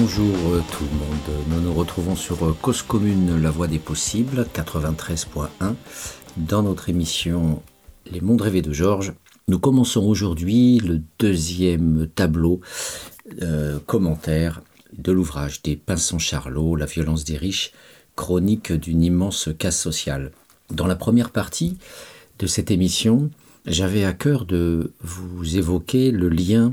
Bonjour euh, tout le monde, nous nous retrouvons sur euh, Cause Commune, la voie des possibles, 93.1, dans notre émission Les mondes rêvés de Georges. Nous commençons aujourd'hui le deuxième tableau euh, commentaire de l'ouvrage des Pinsons Charlot, La violence des riches, chronique d'une immense casse sociale. Dans la première partie de cette émission, j'avais à cœur de vous évoquer le lien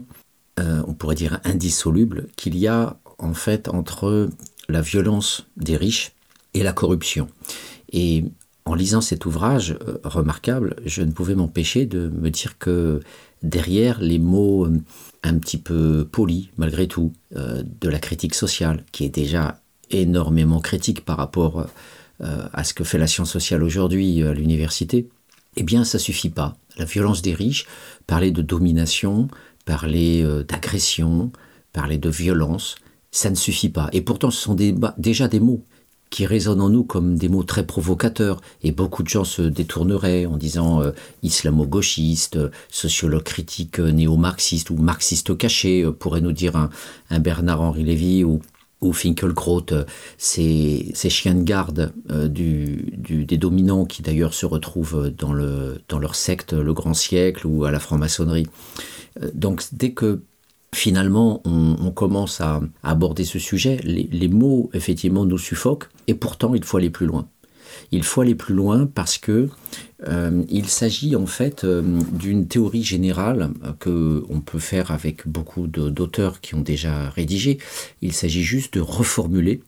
on pourrait dire indissoluble, qu'il y a en fait entre la violence des riches et la corruption. Et en lisant cet ouvrage euh, remarquable, je ne pouvais m'empêcher de me dire que derrière les mots euh, un petit peu polis, malgré tout, de la critique sociale, qui est déjà énormément critique par rapport à ce que fait la science sociale aujourd'hui à l'université, eh bien, ça suffit pas. La violence des riches, parler de domination, parler euh, d'agression, parler de violence, ça ne suffit pas. Et pourtant, ce sont déjà des mots qui résonnent en nous comme des mots très provocateurs. Et beaucoup de gens se détourneraient en disant euh, islamo-gauchiste, sociologue critique euh, néo-marxiste ou marxiste caché, pourrait nous dire un, Bernard-Henri Lévy ou, ou Finkelkraut, ces, chiens de garde des dominants qui d'ailleurs se retrouvent dans, dans leur secte, le grand siècle ou à la franc-maçonnerie. Euh, donc dès que finalement on, commence à, aborder ce sujet, les, mots effectivement nous suffoquent et pourtant il faut aller plus loin. Il faut aller plus loin parce que euh, il s'agit en fait euh, d'une théorie générale que on peut faire avec beaucoup d'auteurs qui ont déjà rédigé. Il s'agit juste de reformuler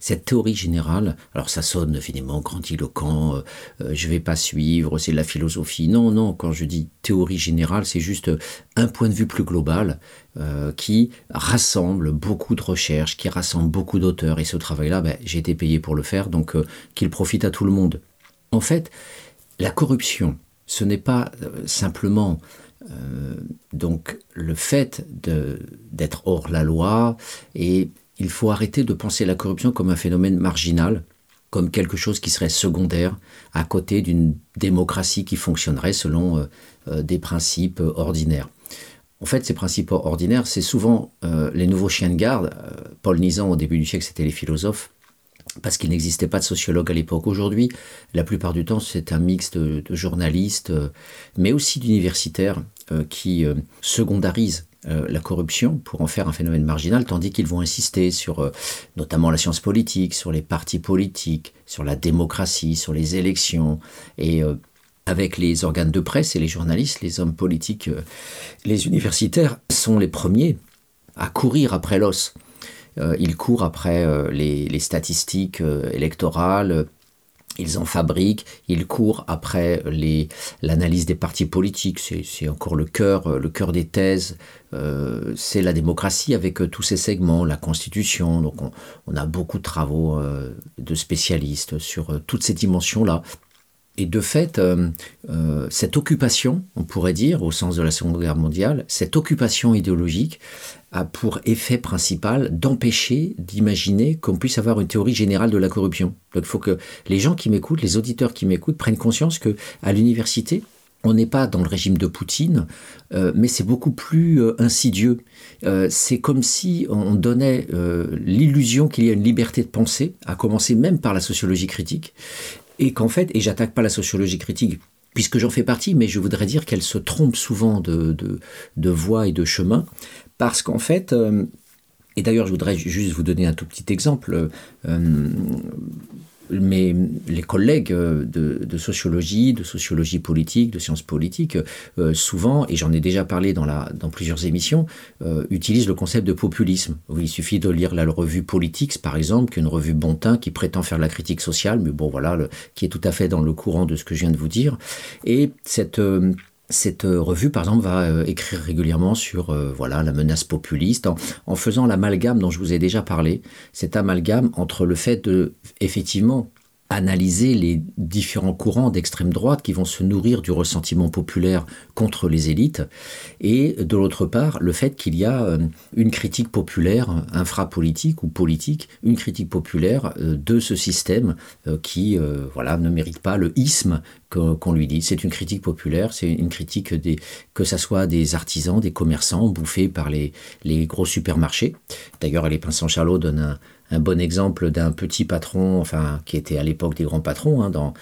cette théorie générale, alors ça sonne finalement grandiloquent, euh, euh, je vais pas suivre, c'est de la philosophie. Non, non, quand je dis théorie générale, c'est juste un point de vue plus global euh, qui rassemble beaucoup de recherches, qui rassemble beaucoup d'auteurs. Et ce travail-là, ben, j'ai été payé pour le faire, donc qu'il profite à tout le monde. En fait, la corruption, ce n'est pas simplement donc le fait d'être hors la loi et il faut arrêter de penser la corruption comme un phénomène marginal, comme quelque chose qui serait secondaire à côté d'une démocratie qui fonctionnerait selon euh, euh, des principes ordinaires. En fait, ces principes ordinaires, c'est souvent euh, les nouveaux chiens de garde. Paul Nizan, au début du siècle, c'était les philosophes, parce qu'il n'existait pas de sociologue à l'époque. Aujourd'hui, la plupart du temps, c'est un mix de journalistes, mais aussi d'universitaires qui secondarisent euh, la corruption pour en faire un phénomène marginal, tandis qu'ils vont insister sur euh, notamment la science politique, sur les partis politiques, sur la démocratie, sur les élections. Et euh, avec les organes de presse et les journalistes, les hommes politiques, les universitaires sont les premiers à courir après l'os. ils courent après les, statistiques électorales, ils en fabriquent, ils courent après l'analyse des partis politiques, c'est encore le cœur, le cœur des thèses, euh, c'est la démocratie avec euh, tous ses segments, la constitution, donc on, a beaucoup de travaux euh, de spécialistes sur toutes ces dimensions-là. Et de fait, cette occupation, on pourrait dire, au sens de la Seconde Guerre mondiale, cette occupation idéologique a pour effet principal d'empêcher d'imaginer qu'on puisse avoir une théorie générale de la corruption. Donc il faut que les gens qui m'écoutent, les auditeurs qui m'écoutent, prennent conscience que à l'université, on n'est pas dans le régime de Poutine, euh, mais c'est beaucoup plus euh, insidieux. Euh, c'est comme si on donnait l'illusion qu'il y a une liberté de penser, à commencer même par la sociologie critique, et qu'en fait, et j'attaque pas la sociologie critique puisque j'en fais partie, mais je voudrais dire qu'elle se trompe souvent de, de, de voie et de chemin, parce qu'en fait, et d'ailleurs je voudrais juste vous donner un tout petit exemple, mais les collègues euh, de, sociologie, de sociologie politique, de sciences politiques, euh, souvent, et j'en ai déjà parlé dans, plusieurs émissions, euh, utilisent le concept de populisme. Il suffit de lire la revue Politics, par exemple, qu'une revue Bontin qui prétend faire la critique sociale, mais bon, voilà, qui est tout à fait dans le courant de ce que je viens de vous dire. Et cette cette euh, revue, par exemple, va euh, écrire régulièrement sur euh, voilà la menace populiste, en, faisant l'amalgame dont je vous ai déjà parlé, cet amalgame entre le fait de effectivement analyser les différents courants d'extrême droite qui vont se nourrir du ressentiment populaire contre les élites, et de l'autre part, le fait qu'il y a euh, une critique populaire, infrapolitique ou politique, une critique populaire euh, de ce système euh, qui voilà, ne mérite pas le isme qu'on lui dit. C'est une critique populaire, c'est une critique des, que ce soit des artisans, des commerçants bouffés par les, les gros supermarchés. D'ailleurs, les Pins Charlot donne un, un bon exemple d'un petit patron, enfin, qui était à l'époque des grands patrons, hein, dans,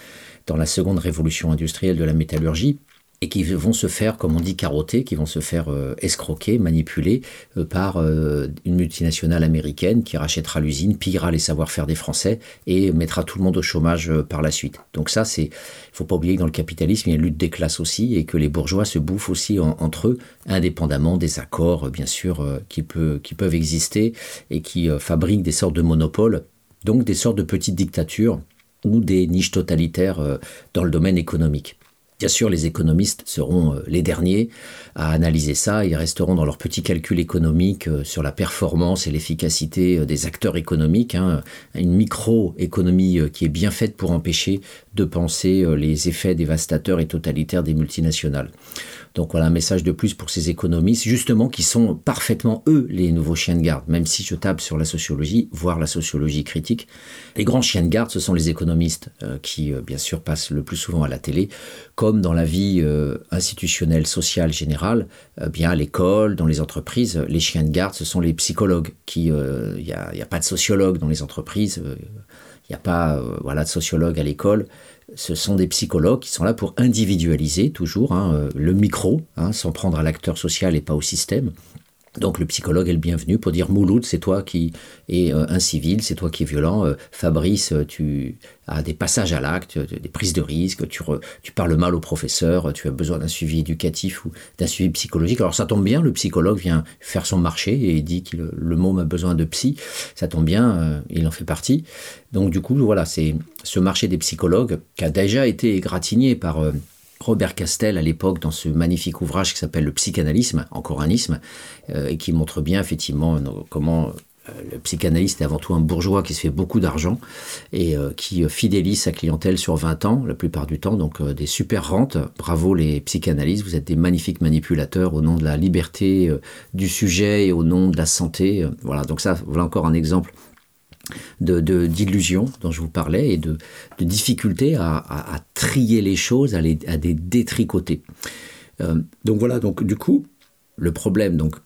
dans la seconde révolution industrielle de la métallurgie, et qui vont se faire, comme on dit, carotter, qui vont se faire euh, escroquer, manipuler euh, par euh, une multinationale américaine qui rachètera l'usine, pillera les savoir-faire des Français et mettra tout le monde au chômage par la suite. Donc ça, c'est, faut pas oublier que dans le capitalisme, il y a une lutte des classes aussi et que les bourgeois se bouffent aussi entre eux, indépendamment des accords, bien sûr, qui peuvent exister et qui fabriquent des sortes de monopoles, donc des sortes de petites dictatures ou des niches totalitaires dans le domaine économique. Bien sûr, les économistes seront euh, les derniers à analyser ça. Ils resteront dans leurs petits calculs économiques euh, sur la performance et l'efficacité euh, des acteurs économiques. Hein. Une microéconomie qui est bien faite pour empêcher de penser les effets dévastateurs et totalitaires des multinationales. Donc voilà un message de plus pour ces économistes, justement, qui sont parfaitement, eux, les nouveaux chiens de garde, même si je tape sur la sociologie, voire la sociologie critique. Les grands chiens de garde, ce sont les économistes, euh, qui, euh, bien sûr, passent le plus souvent à la télé, comme dans la vie euh, institutionnelle, sociale, générale, bien à l'école, dans les entreprises, les chiens de garde, ce sont les psychologues, qui, il n'y a, pas de sociologue dans les entreprises, il n'y a pas voilà, de sociologue à l'école ce sont des psychologues qui sont là pour individualiser toujours hein, euh, le micro, hein, sans prendre à l'acteur social et pas au système. Donc le psychologue est le bienvenu pour dire Mouloud, c'est toi qui es euh, incivil, c'est toi qui es violent. Euh, Fabrice, tu as des passages à l'acte, des prises de risque, tu, parles mal au professeur, tu as besoin d'un suivi éducatif ou d'un suivi psychologique. Alors ça tombe bien, le psychologue vient faire son marché et dit que le, môme a besoin de psy. Ça tombe bien, il en fait partie. Donc du coup, voilà, c'est ce marché des psychologues qui a déjà été égratigné par Robert Castel à l'époque dans ce magnifique ouvrage qui s'appelle Le psychanalysme, encore un isme, euh, et qui montre bien effectivement comment euh, le psychanalyste est avant tout un bourgeois qui se fait beaucoup d'argent et euh, qui fidélise sa clientèle sur 20 ans, la plupart du temps, donc des super rentes. Bravo les psychanalystes, vous êtes des magnifiques manipulateurs au nom de la liberté du sujet et au nom de la santé. Voilà, donc ça, voilà encore un exemple de d'illusions dont je vous parlais et de, de difficultés à, trier les choses, à, les, à détricoter. Euh, donc voilà, donc du coup, le problème donc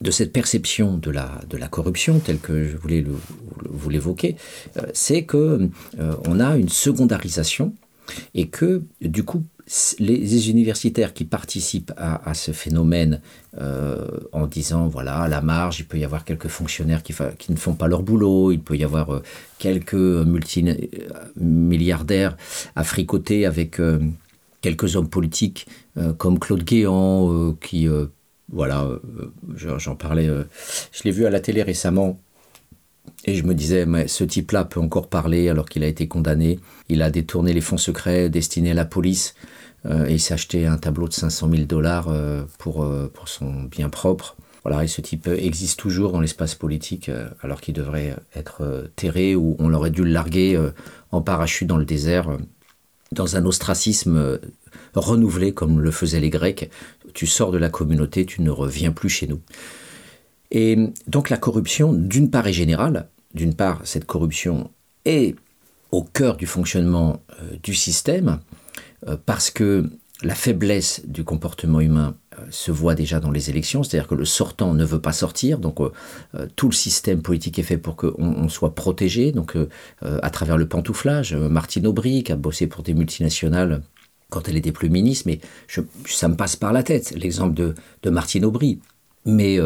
de cette perception de la, de la corruption, telle que je voulais vous l'évoquer, euh, c'est que euh, on a une secondarisation et que du coup les universitaires qui participent à, ce phénomène euh, en disant voilà à la marge il peut y avoir quelques fonctionnaires qui, qui ne font pas leur boulot il peut y avoir euh, quelques multimilliardaires à fricoter avec euh, quelques hommes politiques comme Claude Guéant qui voilà j'en parlais je l'ai vu à la télé récemment et je me disais, mais ce type-là peut encore parler alors qu'il a été condamné. Il a détourné les fonds secrets destinés à la police euh, et il s'est acheté un tableau de 500 000 dollars euh, pour, euh, pour son bien propre. Voilà, ce type existe toujours dans l'espace politique alors qu'il devrait être terré ou on aurait dû le larguer en parachute dans le désert, dans un ostracisme renouvelé comme le faisaient les Grecs. Tu sors de la communauté, tu ne reviens plus chez nous. Et donc la corruption, d'une part, est générale. D'une part, cette corruption est au cœur du fonctionnement du système, euh, parce que la faiblesse du comportement humain euh, se voit déjà dans les élections, c'est-à-dire que le sortant ne veut pas sortir, donc euh, tout le système politique est fait pour qu'on soit protégé, donc à travers le pantouflage. Martine Aubry, qui a bossé pour des multinationales quand elle était plus ministre, mais ça me passe par la tête, l'exemple de Martine Aubry. Mais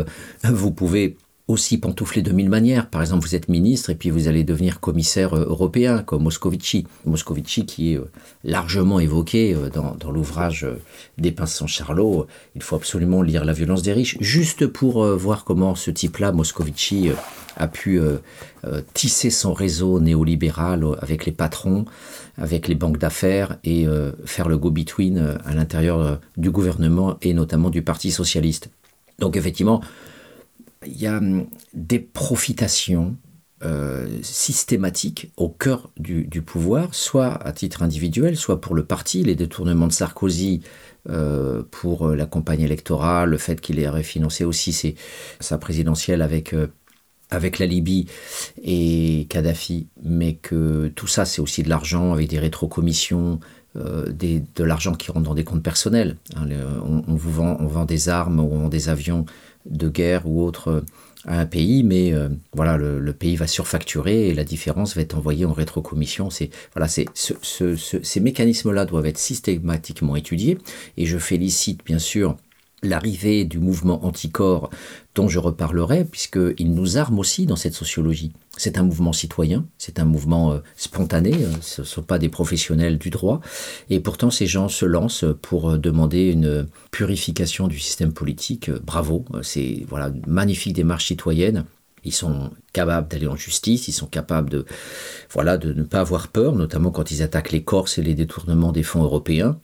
vous pouvez aussi pantoufler de mille manières. Par exemple, vous êtes ministre et puis vous allez devenir commissaire euh, européen, comme Moscovici. Moscovici qui est euh, largement évoqué euh, dans, l'ouvrage des Pinces sans Charlot. Il faut absolument lire La violence des riches, juste pour voir comment ce type-là, Moscovici, a pu tisser son réseau néolibéral avec les patrons, avec les banques d'affaires et faire le go-between à l'intérieur du gouvernement et notamment du Parti socialiste. Donc effectivement, il y a hum, des profitations systématique au cœur du, pouvoir, soit à titre individuel, soit pour le parti, les détournements de Sarkozy pour la campagne électorale, le fait qu'il ait refinancé aussi sa présidentielle avec avec la Libye et Kadhafi, mais que tout ça, c'est aussi de l'argent avec des rétrocommissions, euh, de l'argent qui rentre dans des comptes personnels. Hein, on, vous vend, on vend des armes, on vend des avions de guerre ou autres euh, à un pays, mais euh, voilà, le, pays va surfacturer et la différence va être envoyée en rétrocommission. C'est voilà, c'est ces mécanismes-là doivent être systématiquement étudiés et je félicite bien sûr l'arrivée du mouvement anticorps dont je reparlerai, puisqu'il nous arme aussi dans cette sociologie. C'est un mouvement citoyen, c'est un mouvement euh, spontané, euh, ce ne sont pas des professionnels du droit, et pourtant ces gens se lancent pour euh, demander une purification du système politique. Bravo, c'est voilà, une magnifique démarche citoyenne. Ils sont capables d'aller en justice, ils sont capables de, voilà, de ne pas avoir peur, notamment quand ils attaquent les Corses et les détournements des fonds européens.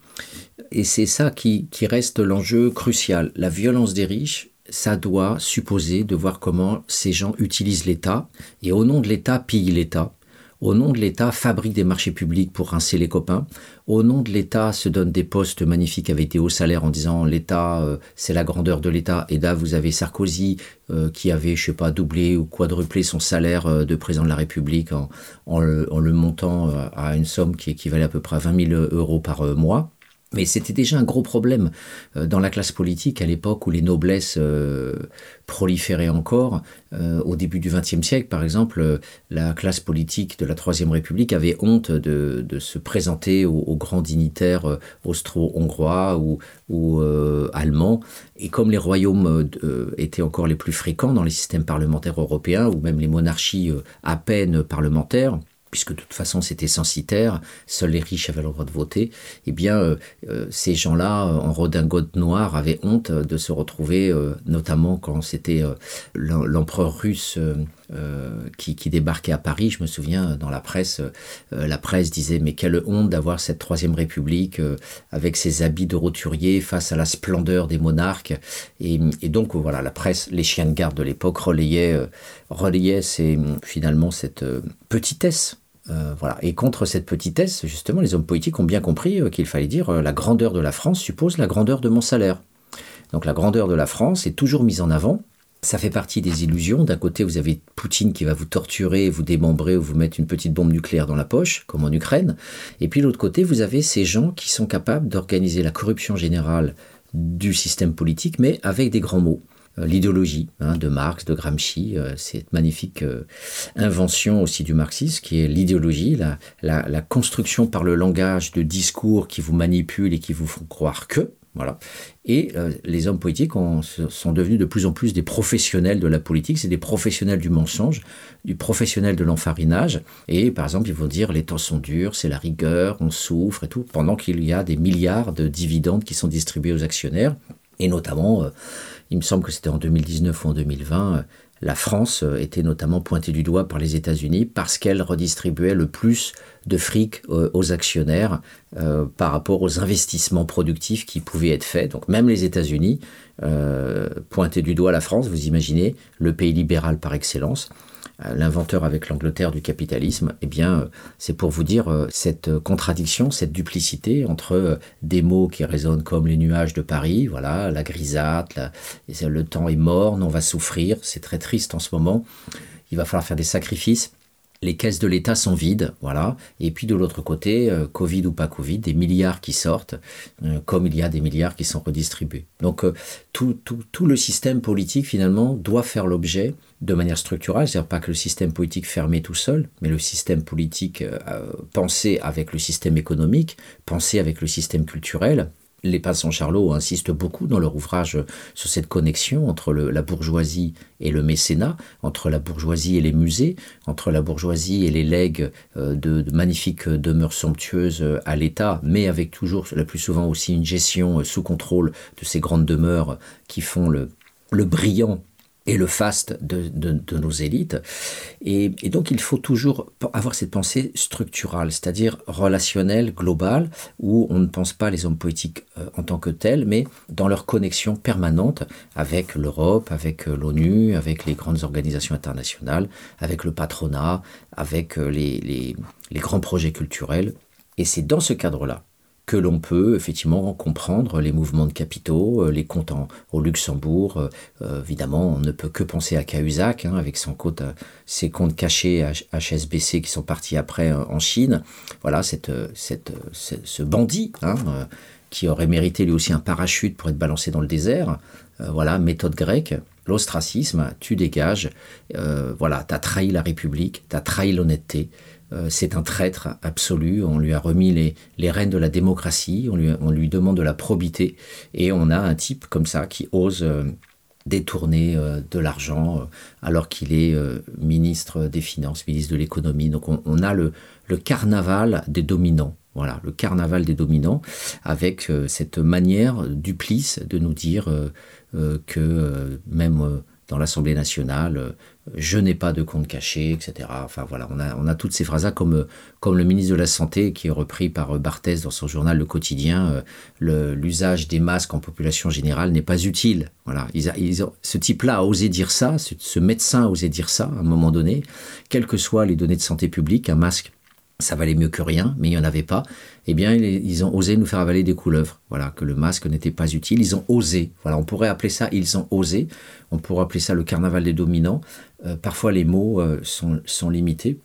Et c'est ça qui, qui reste l'enjeu crucial. La violence des riches, ça doit supposer de voir comment ces gens utilisent l'État et au nom de l'État pillent l'État. Au nom de l'État, fabriquent des marchés publics pour rincer les copains. Au nom de l'État, se donnent des postes magnifiques avec des hauts salaires en disant l'État, euh, c'est la grandeur de l'État. Et là, vous avez Sarkozy euh, qui avait, je sais pas, doublé ou quadruplé son salaire euh, de président de la République en, en, le, en le, montant à une somme qui équivalait à peu près à 20 000 euros par mois. Mais c'était déjà un gros problème euh, dans la classe politique à l'époque où les noblesses euh, proliféraient encore. Euh, au début du XXe siècle, par exemple, la classe politique de la Troisième République avait honte de, se présenter aux, grands dignitaires austro-hongrois ou, ou allemands. Et comme les royaumes étaient encore les plus fréquents dans les systèmes parlementaires européens, ou même les monarchies à peine parlementaires, puisque de toute façon c'était censitaire, seuls les riches avaient le droit de voter, eh bien euh, euh, ces gens-là euh, en redingote noire avaient honte de se retrouver, notamment quand c'était l'empereur russe qui, débarquait à Paris, je me souviens dans la presse, la presse disait mais quelle honte d'avoir cette troisième république avec ses habits de roturier face à la splendeur des monarques. Et, donc voilà, la presse, les chiens de garde de l'époque relayaient, relayaient finalement cette petitesse euh, voilà. Et contre cette petitesse, justement, les hommes politiques ont bien compris euh, qu'il fallait dire euh, la grandeur de la France suppose la grandeur de mon salaire. Donc la grandeur de la France est toujours mise en avant. Ça fait partie des illusions. D'un côté, vous avez Poutine qui va vous torturer, vous démembrer ou vous mettre une petite bombe nucléaire dans la poche, comme en Ukraine. Et puis de l'autre côté, vous avez ces gens qui sont capables d'organiser la corruption générale du système politique, mais avec des grands mots. Euh, l'idéologie hein, de Marx, de Gramsci, euh, cette magnifique euh, invention aussi du marxisme qui est l'idéologie, la, construction par le langage de discours qui vous manipulent et qui vous font croire que. Voilà. Et les hommes politiques sont devenus de plus en plus des professionnels de la politique, c'est des professionnels du mensonge, du professionnel de l'enfarinage. Et par exemple, ils vont dire les temps sont durs, c'est la rigueur, on souffre et tout, pendant qu'il y a des milliards de dividendes qui sont distribués aux actionnaires. Et notamment, il me semble que c'était en 2019 ou en 2020, euh, la France euh, était notamment pointée du doigt par les États-Unis parce qu'elle redistribuait le plus de fric euh, aux actionnaires par rapport aux investissements productifs qui pouvaient être faits. Donc même les États-Unis pointaient du doigt la France, vous imaginez, le pays libéral par excellence. Euh, l'inventeur avec l'Angleterre du capitalisme, eh bien, euh, c'est pour vous dire euh, cette contradiction, cette duplicité entre des mots qui résonnent comme les nuages de Paris, voilà, la grisâtre, le temps est mort, on va souffrir, c'est très triste en ce moment, il va falloir faire des sacrifices les caisses de l'État sont vides, voilà. Et puis de l'autre côté, euh, Covid ou pas Covid, des milliards qui sortent, euh, comme il y a des milliards qui sont redistribués. Donc euh, tout, tout, le système politique finalement doit faire l'objet de manière structurelle, c'est-à-dire pas que le système politique fermé tout seul, mais le système politique pensé avec le système économique, pensé avec le système culturel, les passants Charlot insistent beaucoup dans leur ouvrage sur cette connexion entre la bourgeoisie et le mécénat, entre la bourgeoisie et les musées, entre la bourgeoisie et les legs euh, de, magnifiques demeures somptueuses à l'État, mais avec toujours, la plus souvent aussi, une gestion sous contrôle de ces grandes demeures qui font le brillant et le faste de, nos élites. Et, donc il faut toujours avoir cette pensée structurale, c'est-à-dire relationnelle, globale, où on ne pense pas les hommes politiques euh, en tant que tels, mais dans leur connexion permanente avec l'Europe, avec euh, l'ONU, avec les grandes organisations internationales, avec le patronat, avec euh, les grands projets culturels. Et c'est dans ce cadre-là que l'on peut effectivement comprendre les mouvements de capitaux, euh, les comptes au Luxembourg. Euh, euh, évidemment, on ne peut que penser à Cahuzac, hein, avec son compte, ses comptes cachés HSBC qui sont partis après en Chine. Voilà, cette, cette, ce bandit hein, qui aurait mérité lui aussi un parachute pour être balancé dans le désert. voilà, méthode grecque. L'ostracisme, tu dégages. voilà, tu as trahi la République, tu as trahi l'honnêteté. Euh, c'est un traître absolu. On lui a remis les, rênes de la démocratie, on lui, demande de la probité, et on a un type comme ça qui ose euh, détourner euh, de l'argent alors qu'il est ministre des Finances, ministre de l'économie. Donc on, a le, carnaval des dominants. Voilà, le carnaval des dominants, avec cette manière duplice de nous dire que même dans l'Assemblée nationale, euh, je n'ai pas de compte caché, etc. Enfin voilà, on a, on a toutes ces phrases-là, comme, comme le ministre de la Santé qui est repris par euh, Barthès dans son journal Le Quotidien, euh, l'usage des masques en population générale n'est pas utile. Voilà, ce type-là a osé dire ça, ce, ce médecin a osé dire ça à un moment donné, quelles que soient les données de santé publique, un masque ça valait mieux que rien, mais il n'y en avait pas, eh bien, ils ont osé nous faire avaler des couleuvres. Voilà, que le masque n'était pas utile. Ils ont osé. Voilà, on pourrait appeler ça, ils ont osé. On pourrait appeler ça le carnaval des dominants. Euh, parfois, les mots euh, sont, limités.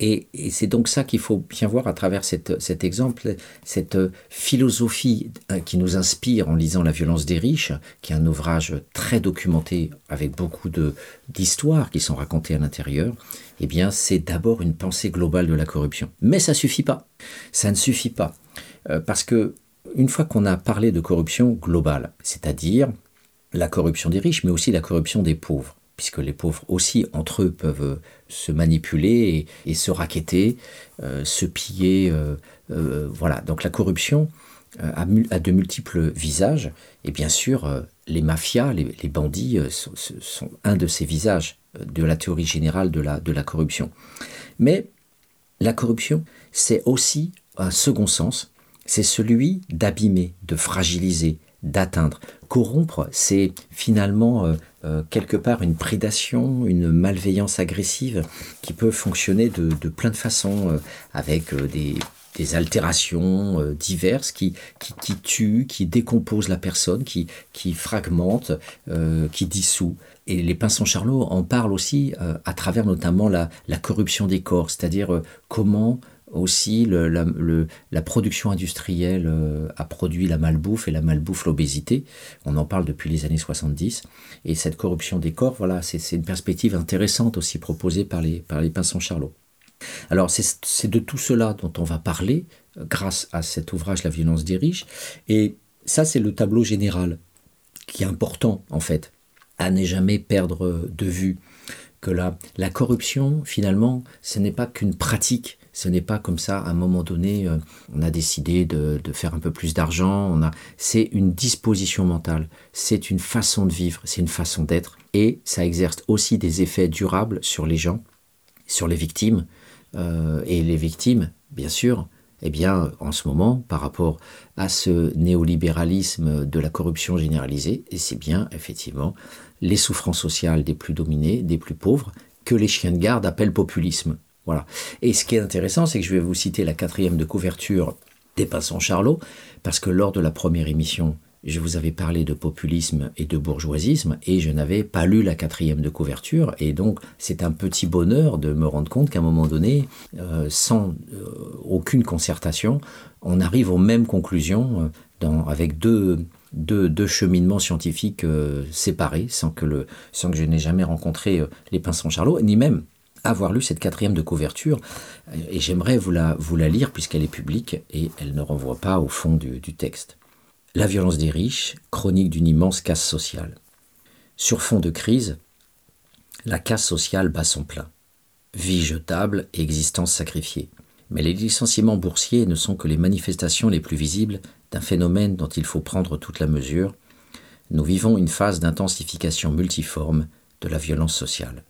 Et, c'est donc ça qu'il faut bien voir à travers cet exemple, cette philosophie euh, qui nous inspire en lisant La violence des riches, qui est un ouvrage très documenté avec beaucoup d'histoires qui sont racontées à l'intérieur. Eh bien, c'est d'abord une pensée globale de la corruption. Mais ça suffit pas. Ça ne suffit pas. Euh, parce que une fois qu'on a parlé de corruption globale, c'est-à-dire la corruption des riches, mais aussi la corruption des pauvres, puisque les pauvres aussi, entre eux, peuvent euh, se manipuler et, se raqueter, euh, se piller. Voilà, donc la corruption a, de multiples visages, et bien sûr, les mafias, les, bandits sont, un de ces visages de la théorie générale de la, de la corruption. Mais la corruption, c'est aussi un second sens, c'est celui d'abîmer, de fragiliser, d'atteindre. Corrompre, c'est finalement euh, euh, quelque part une prédation, une malveillance agressive qui peut fonctionner de, plein de façons, euh, avec des, altérations diverses qui, qui, tuent, qui décomposent la personne, qui, qui fragmentent, qui dissout. Et les Pinsons Charlot en parlent aussi à travers notamment la, la corruption des corps, c'est-à-dire comment aussi, la, production industrielle euh, a produit la malbouffe et la malbouffe l'obésité. On en parle depuis les années 70. Et cette corruption des corps, voilà, c'est une perspective intéressante aussi proposée par les, par les Pinsons Charlot. Alors c'est de tout cela dont on va parler euh, grâce à cet ouvrage La violence des riches. Et ça, c'est le tableau général qui est important en fait, à ne jamais perdre de vue que la, la corruption, finalement, ce n'est pas qu'une pratique ce n'est pas comme ça, à un moment donné, euh, on a décidé de, faire un peu plus d'argent. A, c'est une disposition mentale, c'est une façon de vivre, c'est une façon d'être, et ça exerce aussi des effets durables sur les gens, sur les victimes. Euh, et les victimes, bien sûr, eh bien, en ce moment, par rapport à ce néolibéralisme de la corruption généralisée, et c'est bien effectivement les souffrances sociales des plus dominés, des plus pauvres, que les chiens de garde appellent populisme. Voilà. Et ce qui est intéressant, c'est que je vais vous citer la quatrième de couverture des Passants Charlot, parce que lors de la première émission, je vous avais parlé de populisme et de bourgeoisisme, et je n'avais pas lu la quatrième de couverture, et donc c'est un petit bonheur de me rendre compte qu'à un moment donné, euh, sans euh, aucune concertation, on arrive aux mêmes conclusions euh, avec deux, deux, cheminements scientifiques séparés, sans que, le, sans que je n'ai jamais rencontré les Pinsons Charlot, ni même avoir lu cette quatrième de couverture, et j'aimerais vous la, vous la lire puisqu'elle est publique et elle ne renvoie pas au fond du, du texte. La violence des riches, chronique d'une immense casse sociale. Sur fond de crise, la casse sociale bat son plein. Vie jetable et existence sacrifiée. Mais les licenciements boursiers ne sont que les manifestations les plus visibles d'un phénomène dont il faut prendre toute la mesure. Nous vivons une phase d'intensification multiforme de la violence sociale.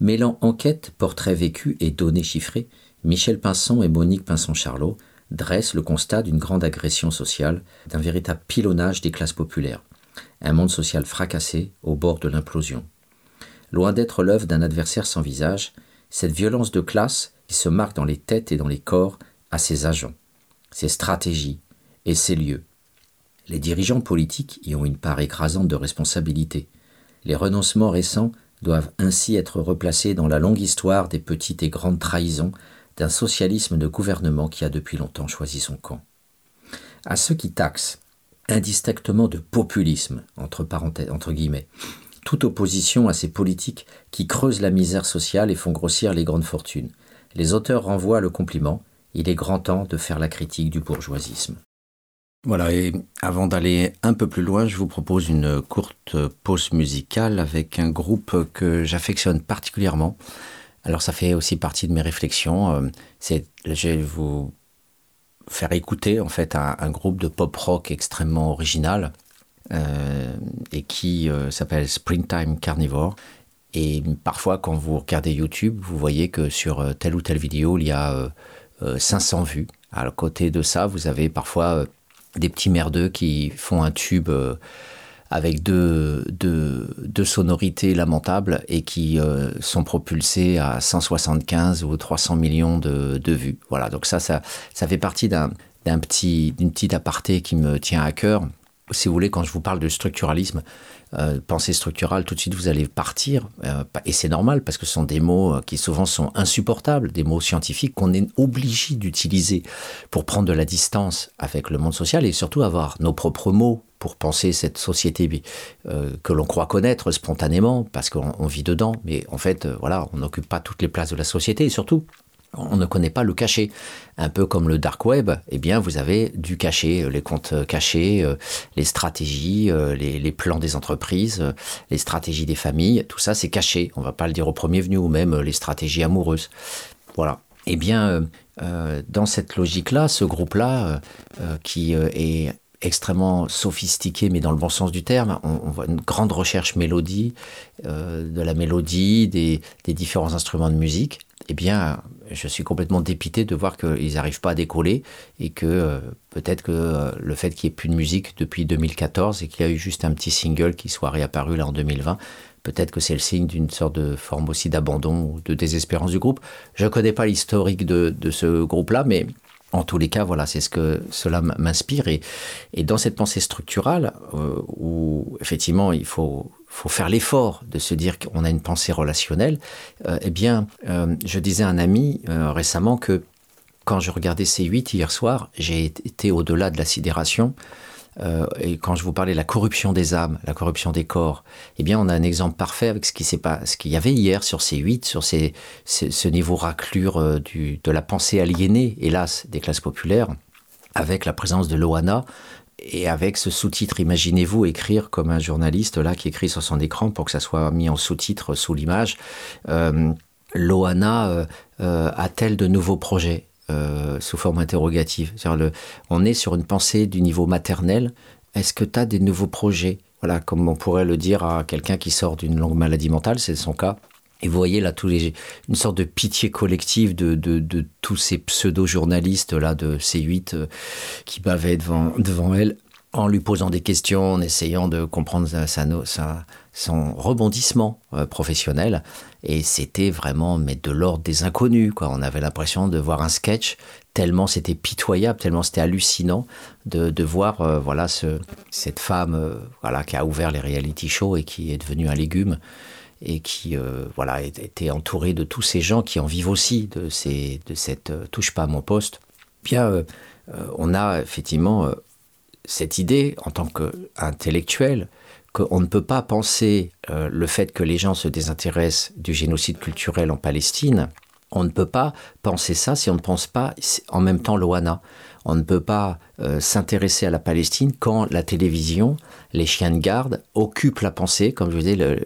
Mêlant enquête, portrait vécu et données chiffrées, Michel Pinson et Monique Pinson-Charlot dressent le constat d'une grande agression sociale, d'un véritable pilonnage des classes populaires, un monde social fracassé au bord de l'implosion. Loin d'être l'œuvre d'un adversaire sans visage, cette violence de classe qui se marque dans les têtes et dans les corps a ses agents, ses stratégies et ses lieux. Les dirigeants politiques y ont une part écrasante de responsabilité. Les renoncements récents doivent ainsi être replacés dans la longue histoire des petites et grandes trahisons d'un socialisme de gouvernement qui a depuis longtemps choisi son camp. À ceux qui taxent indistinctement de populisme, entre, parenthèses, entre guillemets, toute opposition à ces politiques qui creusent la misère sociale et font grossir les grandes fortunes. Les auteurs renvoient le compliment, il est grand temps de faire la critique du bourgeoisisme. Voilà, et avant d'aller un peu plus loin, je vous propose une courte pause musicale avec un groupe que j'affectionne particulièrement. Alors ça fait aussi partie de mes réflexions. Euh, c'est, je vais vous faire écouter en fait un, groupe de pop rock extrêmement original euh, et qui euh, s'appelle Springtime Carnivore. Et parfois, quand vous regardez YouTube, vous voyez que sur telle ou telle vidéo, il y a 500 vues. À côté de ça, vous avez parfois des petits merdeux qui font un tube avec deux, sonorités lamentables et qui euh, sont propulsés à 175 ou 300 millions de, vues. Voilà, donc ça, ça, ça fait partie d'un, petit, d'une petite aparté qui me tient à cœur. Si vous voulez, quand je vous parle de structuralisme, euh, pensée structurale, tout de suite vous allez partir. Euh, et c'est normal parce que ce sont des mots euh, qui souvent sont insupportables, des mots scientifiques qu'on est obligé d'utiliser pour prendre de la distance avec le monde social et surtout avoir nos propres mots pour penser cette société que l'on croit connaître spontanément parce qu'on vit dedans. Mais en fait, voilà, on n'occupe pas toutes les places de la société et surtout, on ne connaît pas le cachet. Un peu comme le dark web, eh bien, vous avez du cachet, euh, les comptes cachés, euh, les stratégies, euh, les, plans des entreprises, les stratégies des familles, tout ça, c'est caché. On ne va pas le dire au premier venu, ou même les stratégies amoureuses. Voilà. Eh bien, dans cette logique-là, ce groupe-là, qui est extrêmement sophistiqué, mais dans le bon sens du terme. On, voit une grande recherche mélodie, de la mélodie, des, différents instruments de musique eh bien, je suis complètement dépité de voir qu'ils n'arrivent pas à décoller et que euh, peut-être que euh, le fait qu'il n'y ait plus de musique depuis 2014 et qu'il y a eu juste un petit single qui soit réapparu là en 2020, peut-être que c'est le signe d'une sorte de forme aussi d'abandon ou de désespérance du groupe. Je ne connais pas l'historique de, ce groupe-là, mais en tous les cas, voilà, c'est ce que cela m'inspire. Et, dans cette pensée structurale, euh, où effectivement il faut faut faire l'effort de se dire qu'on a une pensée relationnelle, euh, eh bien, euh, je disais à un ami euh, récemment que quand je regardais C8 hier soir, j'ai été au-delà de la sidération. et quand je vous parlais de la corruption des âmes, la corruption des corps, eh bien, on a un exemple parfait avec ce qu'il y avait hier sur C8, sur ce niveau raclure de la pensée aliénée, hélas, des classes populaires, avec la présence de Loana, et avec ce sous-titre, imaginez-vous écrire comme un journaliste là qui écrit sur son écran pour que ça soit mis en sous-titre sous l'image. Euh, Loana euh, euh, a-t-elle de nouveaux projets sous forme interrogative? On est sur une pensée du niveau maternel. Est-ce que tu as des nouveaux projets? Voilà, comme on pourrait le dire à quelqu'un qui sort d'une longue maladie mentale, c'est son cas. Et vous voyez là tous les, une sorte de pitié collective de, de, de tous ces pseudo-journalistes là de C8 euh, qui bavaient devant, devant elle en lui posant des questions, en essayant de comprendre sa, sa, son rebondissement euh, professionnel. Et c'était vraiment mais de l'ordre des inconnus. Quoi. On avait l'impression de voir un sketch, tellement c'était pitoyable, tellement c'était hallucinant de, de voir euh, voilà, ce, cette femme voilà, qui a ouvert les reality shows et qui est devenue un légume et qui euh, voilà était entouré de tous ces gens qui en vivent aussi de ces de cette euh, touche pas à mon poste. Bien, euh, on a effectivement cette idée en tant qu'intellectuel qu'on ne peut pas penser le fait que les gens se désintéressent du génocide culturel en Palestine. On ne peut pas penser ça si on ne pense pas en même temps l'OANA. On ne peut pas euh, s'intéresser à la Palestine quand la télévision, les chiens de garde occupent la pensée. Comme je vous disais,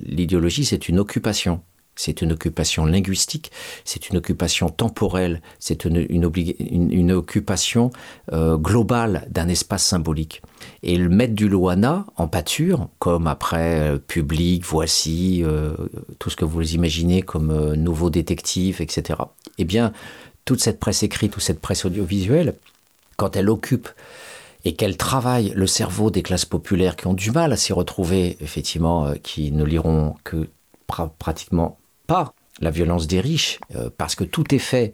l'idéologie, c'est une occupation. c'est une occupation linguistique, c'est une occupation temporelle, c'est une, occupation euh, globale d'un espace symbolique. Et le maître du Loana en pâture, comme après euh, Public, Voici, euh, tout ce que vous imaginez comme nouveaux détectives, etc. Eh bien, toute cette presse écrite, toute cette presse audiovisuelle, quand elle occupe et qu'elle travaille le cerveau des classes populaires qui ont du mal à s'y retrouver, effectivement, qui ne liront que pratiquement pas la violence des riches, euh, parce que tout est fait,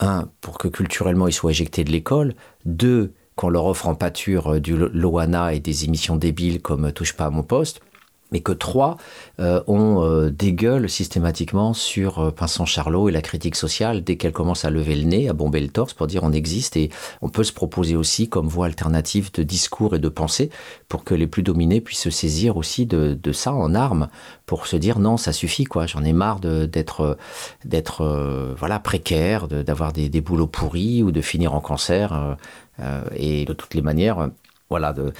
un, pour que culturellement ils soient éjectés de l'école, deux, qu'on leur offre en pâture euh, du Loana et des émissions débiles comme Touche pas à mon poste, mais que trois euh, ont euh, des gueules systématiquement sur euh, Pinson Charlot et la critique sociale dès qu'elle commence à lever le nez, à bomber le torse pour dire on existe et on peut se proposer aussi comme voie alternative de discours et de pensée pour que les plus dominés puissent se saisir aussi de, de ça en armes pour se dire non ça suffit quoi. J'en ai marre d'être d'être voilà précaire d'avoir des, des, boulots pourris ou de finir en cancer et de toutes les manières voilà, euh,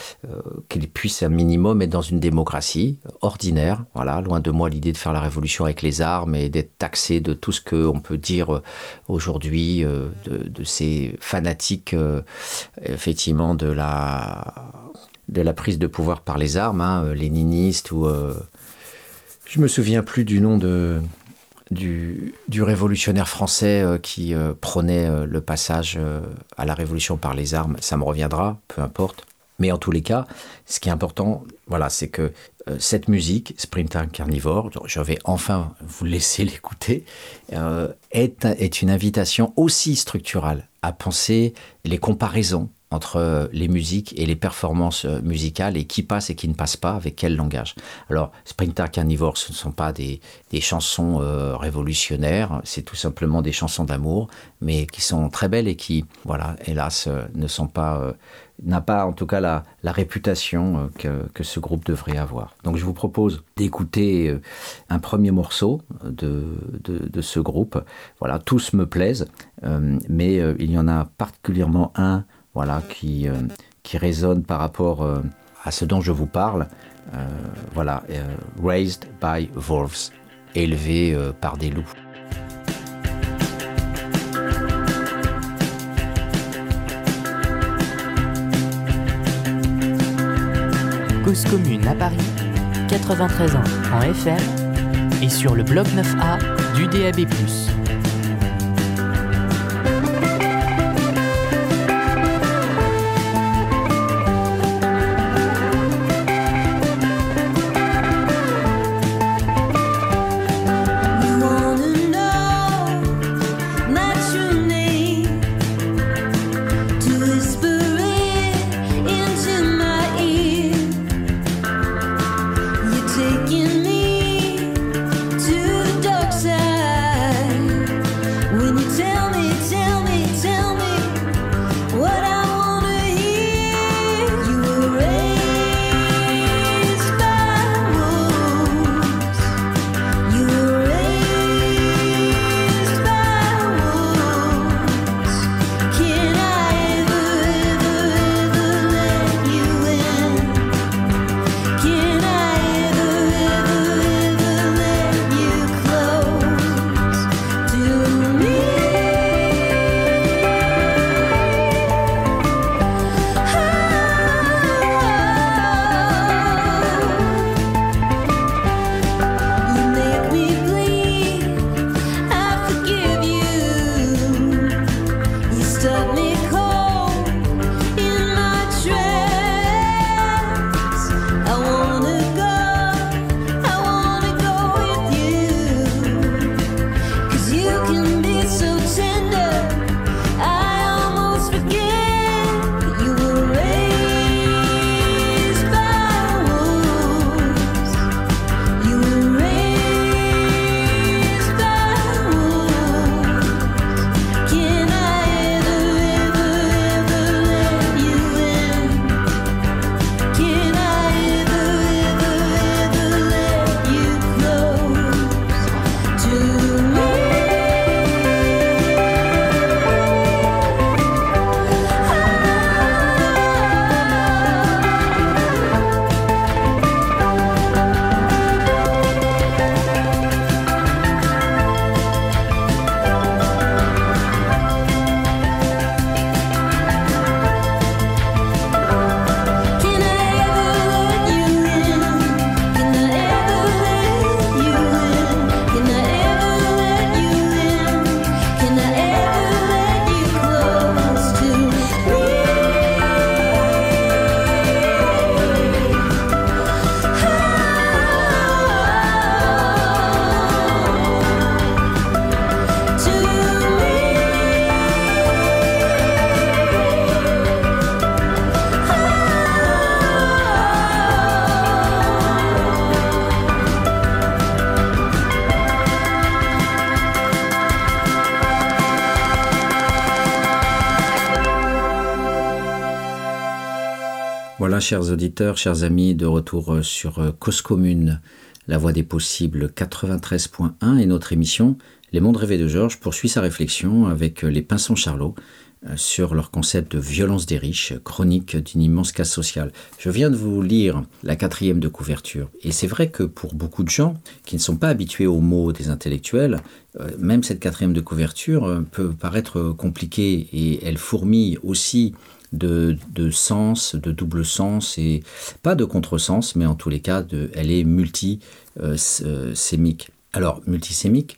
qu'il puisse un minimum être dans une démocratie ordinaire. Voilà, loin de moi l'idée de faire la révolution avec les armes et d'être taxé de tout ce qu'on peut dire euh, aujourd'hui euh, de, ces fanatiques, effectivement, de la, de la prise de pouvoir par les armes, hein, léninistes ou. je me souviens plus du nom de, du, révolutionnaire français qui prônait le passage à la révolution par les armes. Ça me reviendra, peu importe. Mais en tous les cas, ce qui est important, voilà, c'est que euh, cette musique, Sprinter Carnivore, je vais enfin vous laisser l'écouter, euh, est, est une invitation aussi structurale à penser les comparaisons entre euh, les musiques et les performances musicales et qui passe et qui ne passe pas, avec quel langage. Alors, Sprinter Carnivore, ce ne sont pas des, des chansons révolutionnaires, c'est tout simplement des chansons d'amour, mais qui sont très belles et qui, voilà, hélas, ne sont pas n'a pas en tout cas la, réputation euh, que, ce groupe devrait avoir. Donc je vous propose d'écouter euh, un premier morceau de, ce groupe. Voilà, tous me plaisent, euh, mais il y en a particulièrement un voilà, qui, qui résonne par rapport à ce dont je vous parle. voilà, Raised by Wolves, élevé par des loups. Cause commune à Paris, 93 ans en FM et sur le bloc 9A du DAB+. Chers auditeurs, chers amis, de retour euh, sur euh, Cause Commune, la voie des possibles 93.1 et notre émission Les mondes rêvés de Georges poursuit sa réflexion avec euh, les Pinsons Charlot sur leur concept de violence des riches, chronique d'une immense casse sociale. Je viens de vous lire la quatrième de couverture, et c'est vrai que pour beaucoup de gens qui ne sont pas habitués aux mots des intellectuels, même cette quatrième de couverture peut paraître compliquée, et elle fourmille aussi de, sens, de double sens, et pas de contresens, mais en tous les cas, de, elle est multisémique. Alors, multisémique,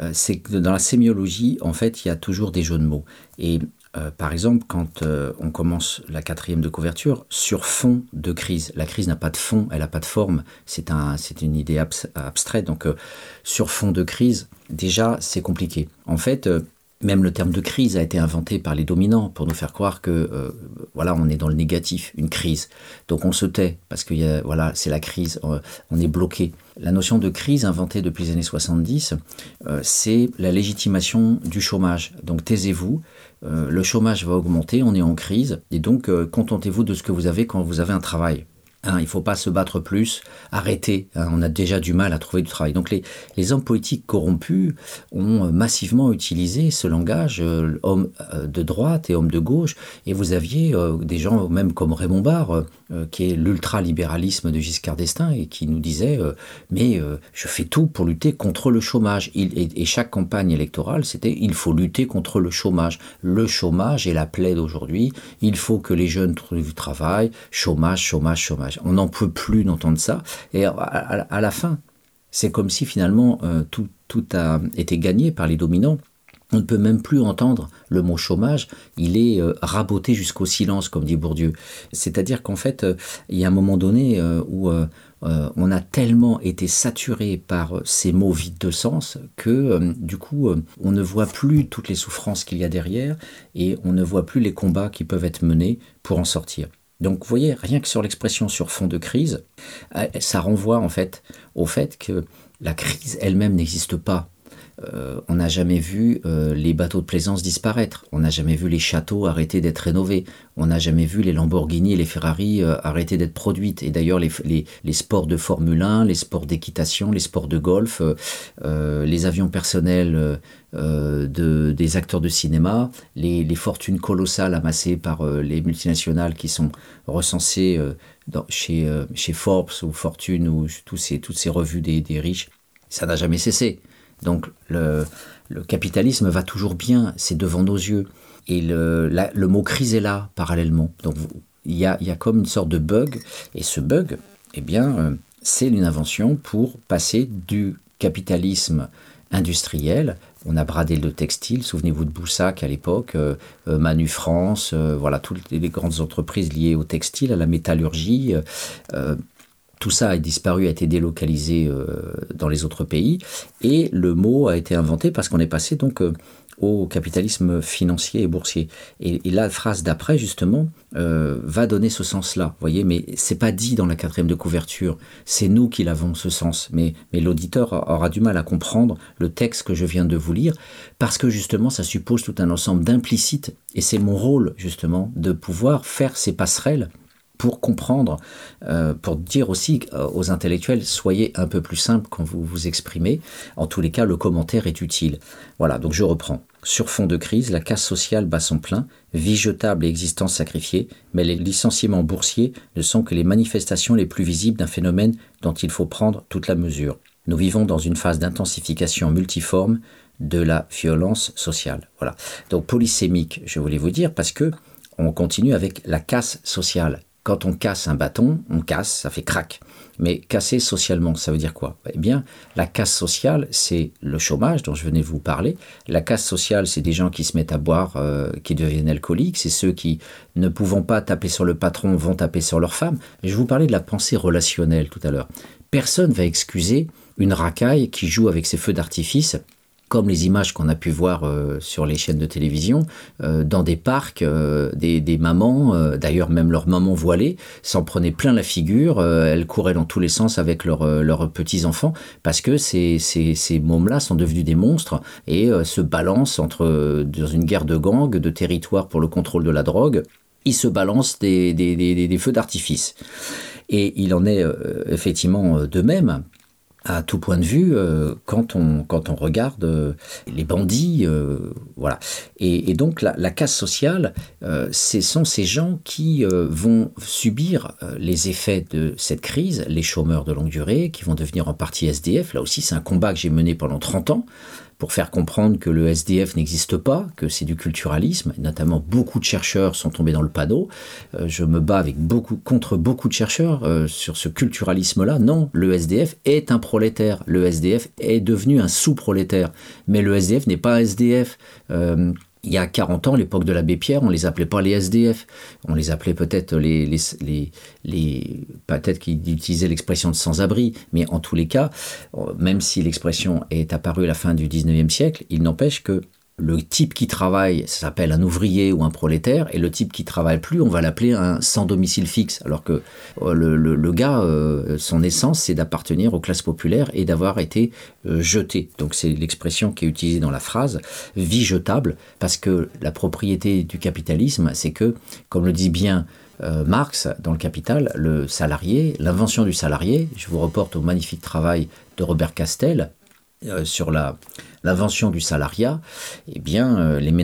euh, c'est que dans la sémiologie, en fait, il y a toujours des jeux de mots. Et euh, par exemple, quand euh, on commence la quatrième de couverture, sur fond de crise, la crise n'a pas de fond, elle n'a pas de forme, c'est un, une idée abstraite. Donc, sur fond de crise, déjà, c'est compliqué. En fait, même le terme de crise a été inventé par les dominants pour nous faire croire que euh, voilà on est dans le négatif, une crise. Donc on se tait parce que voilà c'est la crise, euh, on est bloqué. La notion de crise inventée depuis les années 70, euh, c'est la légitimation du chômage. Donc taisez-vous, le chômage va augmenter, on est en crise et donc contentez-vous de ce que vous avez quand vous avez un travail. Hein, il ne faut pas se battre plus, arrêter. Hein, on a déjà du mal à trouver du travail. Donc les, hommes politiques corrompus ont euh, massivement utilisé ce langage, euh, hommes euh, de droite et hommes de gauche. Et vous aviez des gens, même comme Raymond Barre, qui est l'ultralibéralisme de Giscard d'Estaing, et qui nous disait Mais je fais tout pour lutter contre le chômage. et, chaque campagne électorale, c'était Il faut lutter contre le chômage. Le chômage est la plaie d'aujourd'hui. Il faut que les jeunes trouvent du travail. Chômage, chômage, chômage. On n'en peut plus d'entendre ça. Et à, la fin, c'est comme si finalement euh, tout, a été gagné par les dominants. On ne peut même plus entendre le mot chômage, il est euh, raboté jusqu'au silence, comme dit Bourdieu. C'est-à-dire qu'en fait, euh, il y a un moment donné où on a tellement été saturé par ces mots vides de sens que du coup, on ne voit plus toutes les souffrances qu'il y a derrière et on ne voit plus les combats qui peuvent être menés pour en sortir. Donc vous voyez, rien que sur l'expression sur fond de crise, euh, ça renvoie en fait au fait que la crise elle-même n'existe pas. Euh, on n'a jamais vu euh, les bateaux de plaisance disparaître, on n'a jamais vu les châteaux arrêter d'être rénovés, on n'a jamais vu les Lamborghini et les Ferrari arrêter d'être produites. Et d'ailleurs, les, sports de Formule 1, les sports d'équitation, les sports de golf, les avions personnels euh, de, des acteurs de cinéma, les, fortunes colossales amassées par euh, les multinationales qui sont recensées euh, chez, Forbes ou Fortune ou tous ces, toutes ces revues des riches, ça n'a jamais cessé. Donc le, capitalisme va toujours bien, c'est devant nos yeux. Et le, mot crise est là parallèlement. Donc il y a, y a, comme une sorte de bug, et ce bug, eh bien, c'est une invention pour passer du capitalisme industriel on a bradé le textile. Souvenez-vous de Boussac à l'époque, euh, euh, Manu France, euh, voilà, toutes les grandes entreprises liées au textile, à la métallurgie. Tout ça a disparu, a été délocalisé dans les autres pays. Et le mot a été inventé parce qu'on est passé donc au capitalisme financier et boursier. Et, la phrase d'après, justement, euh, va donner ce sens-là. voyez, mais c'est pas dit dans la quatrième de couverture. C'est nous qui l'avons, ce sens. Mais, mais l'auditeur aura du mal à comprendre le texte que je viens de vous lire, parce que justement, ça suppose tout un ensemble d'implicites. Et c'est mon rôle, justement, de pouvoir faire ces passerelles pour comprendre, euh, pour dire aussi euh, aux intellectuels, soyez un peu plus simple quand vous vous exprimez. En tous les cas, le commentaire est utile. Voilà, donc je reprends. Sur fond de crise, la casse sociale bat son plein, vie jetable et existence sacrifiée, mais les licenciements boursiers ne sont que les manifestations les plus visibles d'un phénomène dont il faut prendre toute la mesure. Nous vivons dans une phase d'intensification multiforme de la violence sociale. Voilà. Donc polysémique, je voulais vous dire, parce que on continue avec la casse sociale. Quand on casse un bâton, on casse, ça fait crac. Mais casser socialement, ça veut dire quoi? Eh bien, la casse sociale, c'est le chômage dont je venais vous parler. La casse sociale, c'est des gens qui se mettent à boire, euh, qui deviennent alcooliques. C'est ceux qui, ne pouvant pas taper sur le patron, vont taper sur leur femme. Je vous parlais de la pensée relationnelle tout à l'heure. Personne va excuser une racaille qui joue avec ses feux d'artifice comme les images qu'on a pu voir euh, sur les chaînes de télévision, euh, dans des parcs, euh, des, mamans, d'ailleurs même leurs mamans voilées, s'en prenaient plein la figure, elles couraient dans tous les sens avec leurs petits-enfants, parce que ces, ces, ces mômes-là sont devenus des monstres et se balancent entre, dans une guerre de gangs, de territoire pour le contrôle de la drogue, il se balance des, feux d'artifice. Et il en est effectivement de même à tout point de vue euh, quand, on, quand on regarde euh, les bandits. Euh, voilà. Et, donc la, la, casse sociale, ce sont ces gens qui vont subir les effets de cette crise, les chômeurs de longue durée, qui vont devenir en partie SDF. Là aussi, c'est un combat que j'ai mené pendant 30 ans pour faire comprendre que le SDF n'existe pas, que c'est du culturalisme. Notamment, beaucoup de chercheurs sont tombés dans le panneau. Euh, je me bats avec beaucoup, contre beaucoup de chercheurs euh, sur ce culturalisme-là. Non, le SDF est un prolétaire. Le SDF est devenu un sous-prolétaire. Mais le SDF n'est pas SDF. Euh, il y a 40 ans, l'époque de l'abbé Pierre, on les appelait pas les SDF, on les appelait peut-être les, les, les, peut-être qu'ils utilisaient l'expression de sans-abri, mais en tous les cas, même si l'expression est apparue à la fin du 19e siècle, il n'empêche que le type qui travaille, ça s'appelle un ouvrier ou un prolétaire, et le type qui travaille plus, on va l'appeler un sans domicile fixe. Alors que euh, le, gars, euh, son essence, c'est d'appartenir aux classes populaires et d'avoir été euh, jeté. Donc c'est l'expression qui est utilisée dans la phrase vie jetable, parce que la propriété du capitalisme, c'est que, comme le dit bien Marx dans le Capital, le salarié, l'invention du salarié, je vous reporte au magnifique travail de Robert Castel sur la l'invention du salariat, eh bien, euh, les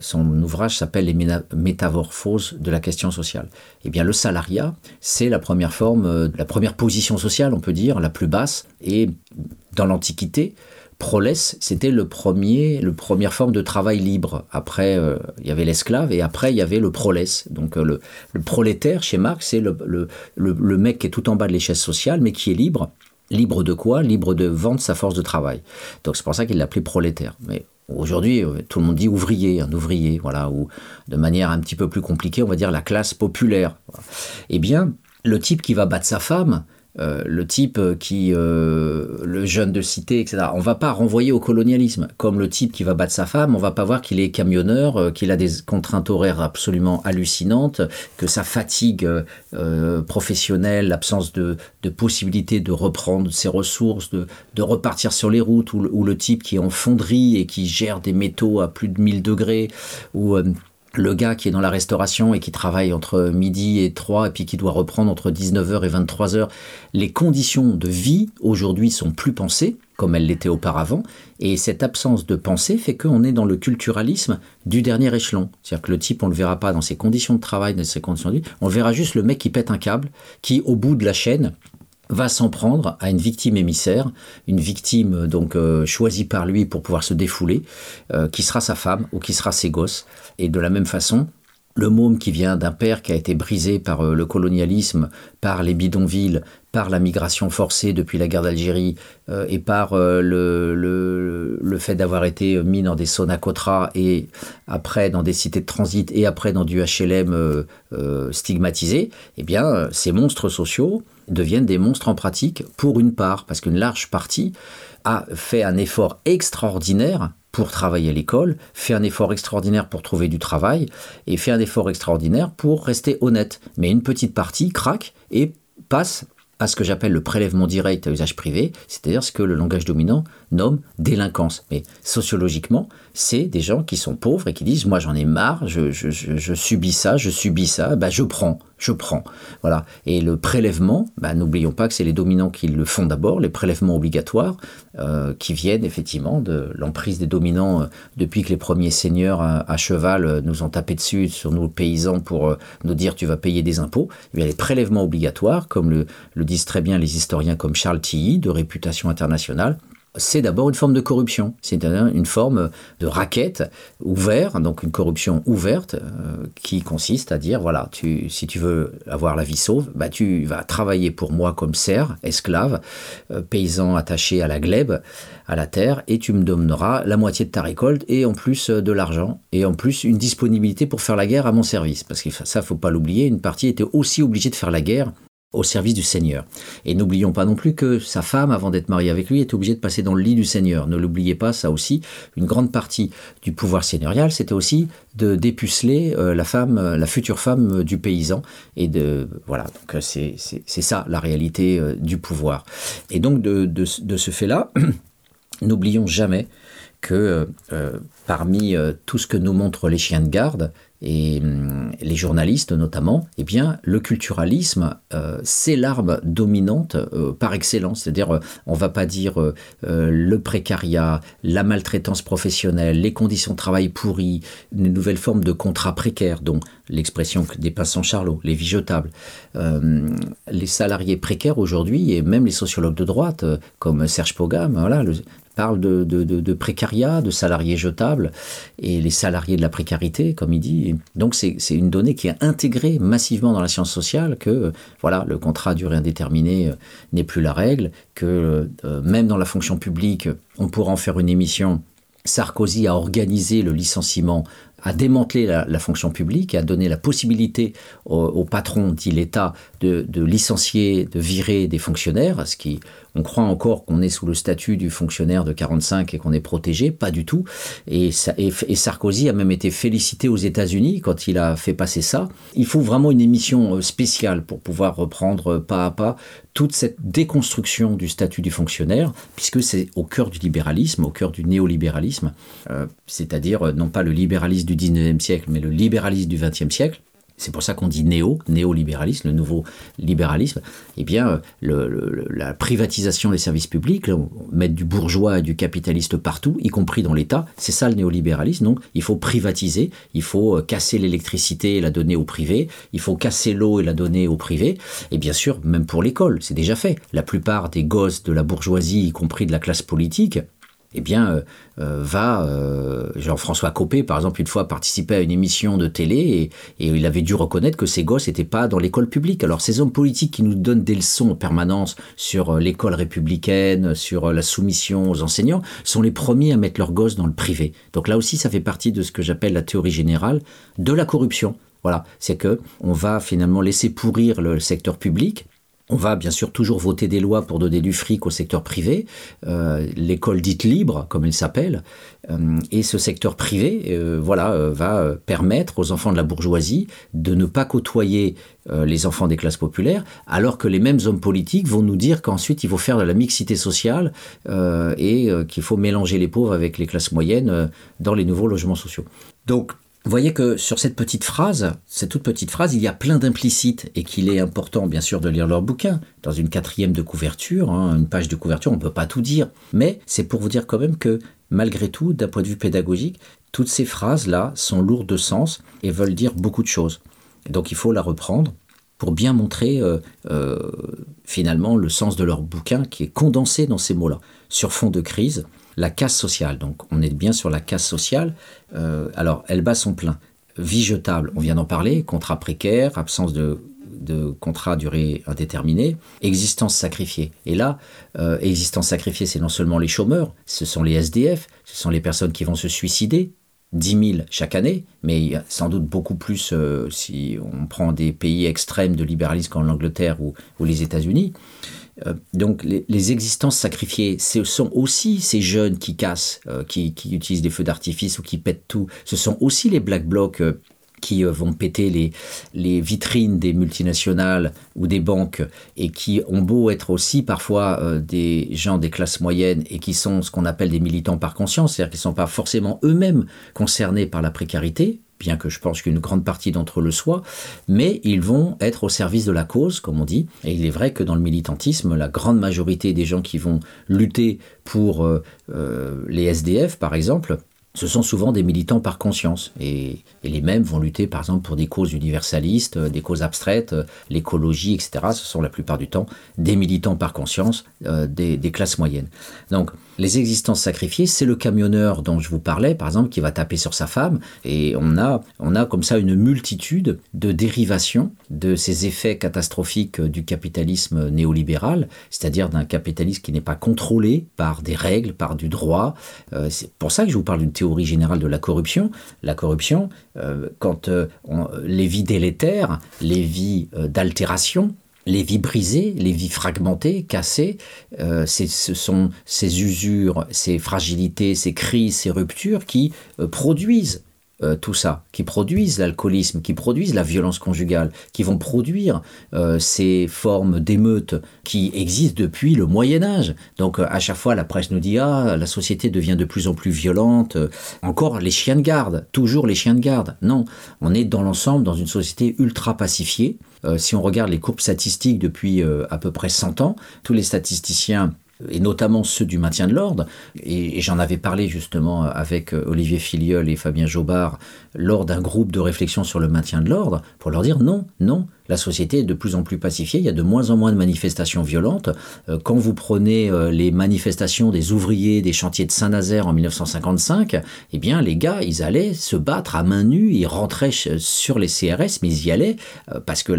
son ouvrage s'appelle Les métamorphoses de la question sociale. Eh bien, le salariat, c'est la première forme, euh, la première position sociale, on peut dire, la plus basse. Et dans l'Antiquité, prolès, c'était le premier, le première forme de travail libre. Après, euh, il y avait l'esclave et après, il y avait le prolès. Donc, le, prolétaire, chez Marx, c'est le, mec qui est tout en bas de l'échelle sociale, mais qui est libre Libre de quoi? Libre de vendre sa force de travail. Donc c'est pour ça qu'il l'appelait prolétaire. Mais aujourd'hui, euh, tout le monde dit ouvrier, un ouvrier, voilà, ou de manière un petit peu plus compliquée, on va dire la classe populaire. Eh bien, le type qui va battre sa femme, euh, le type qui, euh, le jeune de cité, etc. On va pas renvoyer au colonialisme. Comme le type qui va battre sa femme, on va pas voir qu'il est camionneur, euh, qu'il a des contraintes horaires absolument hallucinantes, que sa fatigue professionnelle, l'absence de, de, possibilité de reprendre ses ressources, de, de repartir sur les routes, ou, ou, le type qui est en fonderie et qui gère des métaux à plus de 1000 degrés, ou le gars qui est dans la restauration et qui travaille entre midi et 3 et puis qui doit reprendre entre 19h et 23h, les conditions de vie aujourd'hui sont plus pensées comme elles l'étaient auparavant et cette absence de pensée fait qu'on est dans le culturalisme du dernier échelon. C'est-à-dire que le type, on le verra pas dans ses conditions de travail, dans ses conditions de vie, on verra juste le mec qui pète un câble, qui au bout de la chaîne va s'en prendre à une victime émissaire, une victime euh, donc euh, choisie par lui pour pouvoir se défouler, euh, qui sera sa femme ou qui sera ses gosses. Et de la même façon, le môme qui vient d'un père qui a été brisé par le colonialisme, par les bidonvilles, par la migration forcée depuis la guerre d'Algérie et par le, fait d'avoir été mis dans des Sonacotra et après dans des cités de transit et après dans du HLM stigmatisé, eh bien, ces monstres sociaux, deviennent des monstres en pratique pour une part, parce qu'une large partie a fait un effort extraordinaire pour travailler à l'école, fait un effort extraordinaire pour trouver du travail et fait un effort extraordinaire pour rester honnête. Mais une petite partie craque et passe à ce que j'appelle le prélèvement direct à usage privé, c'est-à-dire ce que le langage dominant nomme délinquance. Mais sociologiquement, c'est des gens qui sont pauvres et qui disent moi j'en ai marre, je, subis ça, je subis ça, bah, je prends, je prends. Voilà. Et le prélèvement, bah, n'oublions pas que c'est les dominants qui le font d'abord, les prélèvements obligatoires euh, qui viennent effectivement de l'emprise des dominants euh, depuis que les premiers seigneurs à, cheval euh, nous ont tapé dessus sur nous paysans pour nous dire tu vas payer des impôts. Eh les prélèvements obligatoires, comme le, le disent très bien les historiens comme Charles Tilly, de réputation internationale, c'est d'abord une forme de corruption, c'est une forme de raquette ouverte, donc une corruption ouverte euh, qui consiste à dire voilà, tu, si tu veux avoir la vie sauve, bah, tu vas travailler pour moi comme serf, esclave, euh, paysan attaché à la glèbe, à la terre, et tu me donneras la moitié de ta récolte et en plus euh, de l'argent et en plus une disponibilité pour faire la guerre à mon service, parce que ça faut pas l'oublier, une partie était aussi obligée de faire la guerre au service du Seigneur. Et n'oublions pas non plus que sa femme, avant d'être mariée avec lui, était obligée de passer dans le lit du Seigneur. Ne l'oubliez pas, ça aussi, une grande partie du pouvoir seigneurial, c'était aussi de dépuceler euh, la femme, euh, la future femme euh, du paysan. Et de voilà, donc c'est ça la réalité du pouvoir. Et donc de, de ce fait-là, n'oublions jamais que parmi tout ce que nous montrent les chiens de garde, et, les journalistes notamment, eh bien, le culturalisme, c'est l'arme dominante par excellence. C'est-à-dire, on va pas dire le précariat, la maltraitance professionnelle, les conditions de travail pourries, une nouvelle forme de contrat précaire, dont l'expression que dépasse Charlot, les vies jetables. les salariés précaires aujourd'hui, et même les sociologues de droite, comme Serge Pogam, voilà, le, parle de, de, précariat, de salariés jetables, et les salariés de la précarité, comme il dit. Donc c'est une donnée qui est intégrée massivement dans la science sociale, que voilà, le contrat à durée indéterminée euh, n'est plus la règle, que euh, même dans la fonction publique, on pourra en faire une émission. Sarkozy a organisé le licenciement à démanteler la, fonction publique à donner la possibilité au, patron, dit l'État, de, licencier, de virer des fonctionnaires, ce qui, on croit encore qu'on est sous le statut du fonctionnaire de 45 et qu'on est protégé, pas du tout. Et, Sarkozy a même été félicité aux États-Unis quand il a fait passer ça. Il faut vraiment une émission euh, spéciale pour pouvoir reprendre pas à pas toute cette déconstruction du statut du fonctionnaire, puisque c'est au cœur du libéralisme, au cœur du néolibéralisme, euh, c'est-à-dire euh, non pas le libéralisme du 19e siècle, mais le libéralisme du 20e siècle, c'est pour ça qu'on dit néo, néolibéralisme, le nouveau libéralisme, eh bien, la privatisation des services publics, mettre du bourgeois et du capitaliste partout, y compris dans l'État, c'est ça le néolibéralisme. Donc, il faut privatiser, il faut euh, casser l'électricité et la donner au privé, il faut casser l'eau et la donner au privé, et bien sûr, même pour l'école, c'est déjà fait. La plupart des gosses de la bourgeoisie, y compris de la classe politique, eh bien, euh, euh, va, euh, Jean-François Copé, par exemple, une fois participé à une émission de télé et, il avait dû reconnaître que ses gosses n'étaient pas dans l'école publique. Alors, ces hommes politiques qui nous donnent des leçons en permanence sur l'école républicaine, sur la soumission aux enseignants, sont les premiers à mettre leurs gosses dans le privé. Donc là aussi, ça fait partie de ce que j'appelle la théorie générale de la corruption. Voilà, c'est que on va finalement laisser pourrir le secteur public on va bien sûr toujours voter des lois pour donner du fric au secteur privé, euh, l'école dite libre, comme elle s'appelle, euh, et ce secteur privé, euh, voilà, va permettre aux enfants de la bourgeoisie de ne pas côtoyer les enfants des classes populaires, alors que les mêmes hommes politiques vont nous dire qu'ensuite il faut faire de la mixité sociale et qu'il faut mélanger les pauvres avec les classes moyennes dans les nouveaux logements sociaux. Vous voyez que sur cette petite phrase, cette toute petite phrase, il y a plein d'implicites et qu'il est important bien sûr de lire leur bouquin. Dans une quatrième de couverture, hein, une page de couverture, on ne peut pas tout dire. Mais c'est pour vous dire quand même que malgré tout, d'un point de vue pédagogique, toutes ces phrases-là sont lourdes de sens et veulent dire beaucoup de choses. donc il faut la reprendre pour bien montrer euh, euh, finalement le sens de leur bouquin qui est condensé dans ces mots-là. Sur fond de crise, la casse sociale. Donc on est bien sur la casse sociale. Euh, alors elle bat son plein. Vie jetable, on vient d'en parler, contrat précaire, absence de, contrat à durée indéterminée, existence sacrifiée. Et là, euh, existence sacrifiée, c'est non seulement les chômeurs, ce sont les SDF, ce sont les personnes qui vont se suicider, 10 000 chaque année, mais sans doute beaucoup plus euh, si on prend des pays extrêmes de libéralisme comme l'Angleterre ou, les États-Unis. Euh, donc les, existences sacrifiées, ce sont aussi ces jeunes qui cassent, euh, qui, utilisent des feux d'artifice ou qui pètent tout. Ce sont aussi les black blocs euh, qui vont péter les, les, vitrines des multinationales ou des banques et qui ont beau être aussi parfois des gens des classes moyennes et qui sont ce qu'on appelle des militants par conscience, c'est-à-dire qu'ils ne sont pas forcément eux-mêmes concernés par la précarité, bien que je pense qu'une grande partie d'entre eux le soient, mais ils vont être au service de la cause, comme on dit. Et il est vrai que dans le militantisme, la grande majorité des gens qui vont lutter pour euh, euh, les SDF, par exemple, ce sont souvent des militants par conscience. Et, les mêmes vont lutter, par exemple, pour des causes universalistes, des causes abstraites, l'écologie, etc. Ce sont la plupart du temps des militants par conscience euh, des, des, classes moyennes. Donc, les existences sacrifiées, c'est le camionneur dont je vous parlais, par exemple, qui va taper sur sa femme. Et on a, on a comme ça une multitude de dérivations de ces effets catastrophiques du capitalisme néolibéral, c'est-à-dire d'un capitalisme qui n'est pas contrôlé par des règles, par du droit. Euh, c'est pour ça que je vous parle d'une théorie générale de la corruption. La corruption, euh, quand euh, les vies délétères, les vies d'altération, les vies brisées, les vies fragmentées, cassées, euh, ce sont ces usures, ces fragilités, ces crises, ces ruptures qui euh, produisent euh, tout ça, qui produisent l'alcoolisme, qui produisent la violence conjugale, qui vont produire ces formes d'émeutes qui existent depuis le Moyen Âge. Donc à chaque fois, la presse nous dit ah la société devient de plus en plus violente. Encore les chiens de garde, toujours les chiens de garde. Non, on est dans l'ensemble dans une société ultra pacifiée. Si on regarde les courbes statistiques depuis à peu près 100 ans, tous les statisticiens et notamment ceux du maintien de l'ordre. Et, j'en avais parlé justement avec euh, Olivier Filiol et Fabien Jobard lors d'un groupe de réflexion sur le maintien de l'ordre, pour leur dire non, non, la société est de plus en plus pacifiée, il y a de moins en moins de manifestations violentes. Euh, quand vous prenez euh, les manifestations des ouvriers des chantiers de Saint-Nazaire en 1955, eh bien les gars, ils allaient se battre à main nue, ils rentraient sur les CRS, mais ils y allaient euh, parce que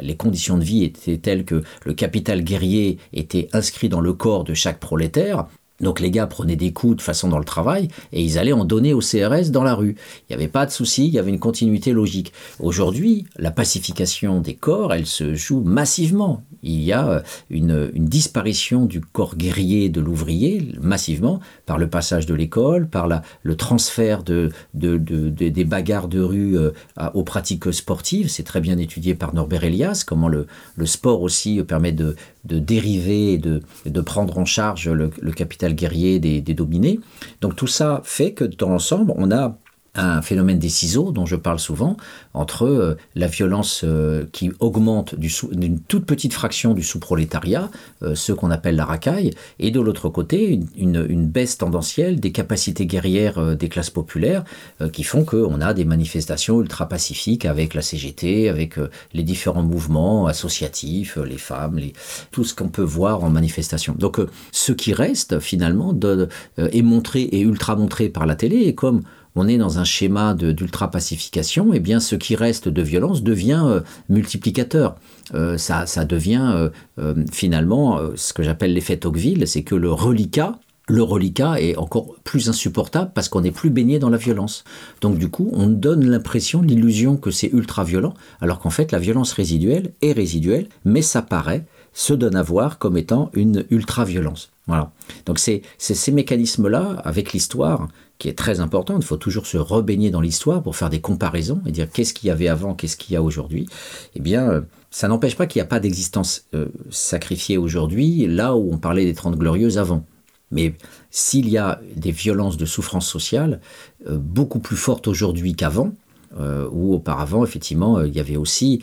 les conditions de vie étaient telles que le capital guerrier était inscrit dans le corps de chaque prolétaire. Donc les gars prenaient des coups de façon dans le travail et ils allaient en donner au CRS dans la rue. Il n'y avait pas de souci, il y avait une continuité logique. Aujourd'hui, la pacification des corps, elle se joue massivement. Il y a euh, une, disparition du corps guerrier de l'ouvrier massivement par le passage de l'école, par le transfert de, des bagarres de rue euh, aux pratiques sportives. C'est très bien étudié par Norbert Elias, comment le sport aussi permet de, de dériver et de, de prendre en charge le, capital guerrier des, des, dominés. Donc tout ça fait que dans l'ensemble, on a un phénomène des ciseaux dont je parle souvent, entre euh, la violence euh, qui augmente d'une toute petite fraction du sous-prolétariat, euh, ce qu'on appelle la racaille, et de l'autre côté, une, baisse tendancielle des capacités guerrières des classes populaires qui font qu'on a des manifestations ultra-pacifiques avec la CGT, avec les différents mouvements associatifs, les femmes, tout ce qu'on peut voir en manifestation. Donc ce qui reste finalement est montré et ultra-montré par la télé, et comme on est dans un schéma d'ultra-pacification, et eh bien ce qui reste de violence devient euh, multiplicateur. Euh, ça, devient euh, finalement ce que j'appelle l'effet Tocqueville, c'est que le reliquat, le reliquat est encore plus insupportable parce qu'on n'est plus baigné dans la violence. Donc du coup, on donne l'impression, l'illusion que c'est ultra violent, alors qu'en fait la violence résiduelle est résiduelle, mais ça paraît, se donne à voir comme étant une ultra-violence. Voilà. Donc c'est ces mécanismes-là, avec l'histoire, qui est très importante. Il faut toujours se rebaigner dans l'histoire pour faire des comparaisons et dire qu'est-ce qu'il y avait avant, qu'est-ce qu'il y a aujourd'hui. Eh bien, euh, ça n'empêche pas qu'il n'y a pas d'existence euh, sacrifiée aujourd'hui, là où on parlait des Trente Glorieuses avant. Mais s'il y a des violences de souffrance sociale euh, beaucoup plus fortes aujourd'hui qu'avant, ou auparavant, effectivement, il y avait aussi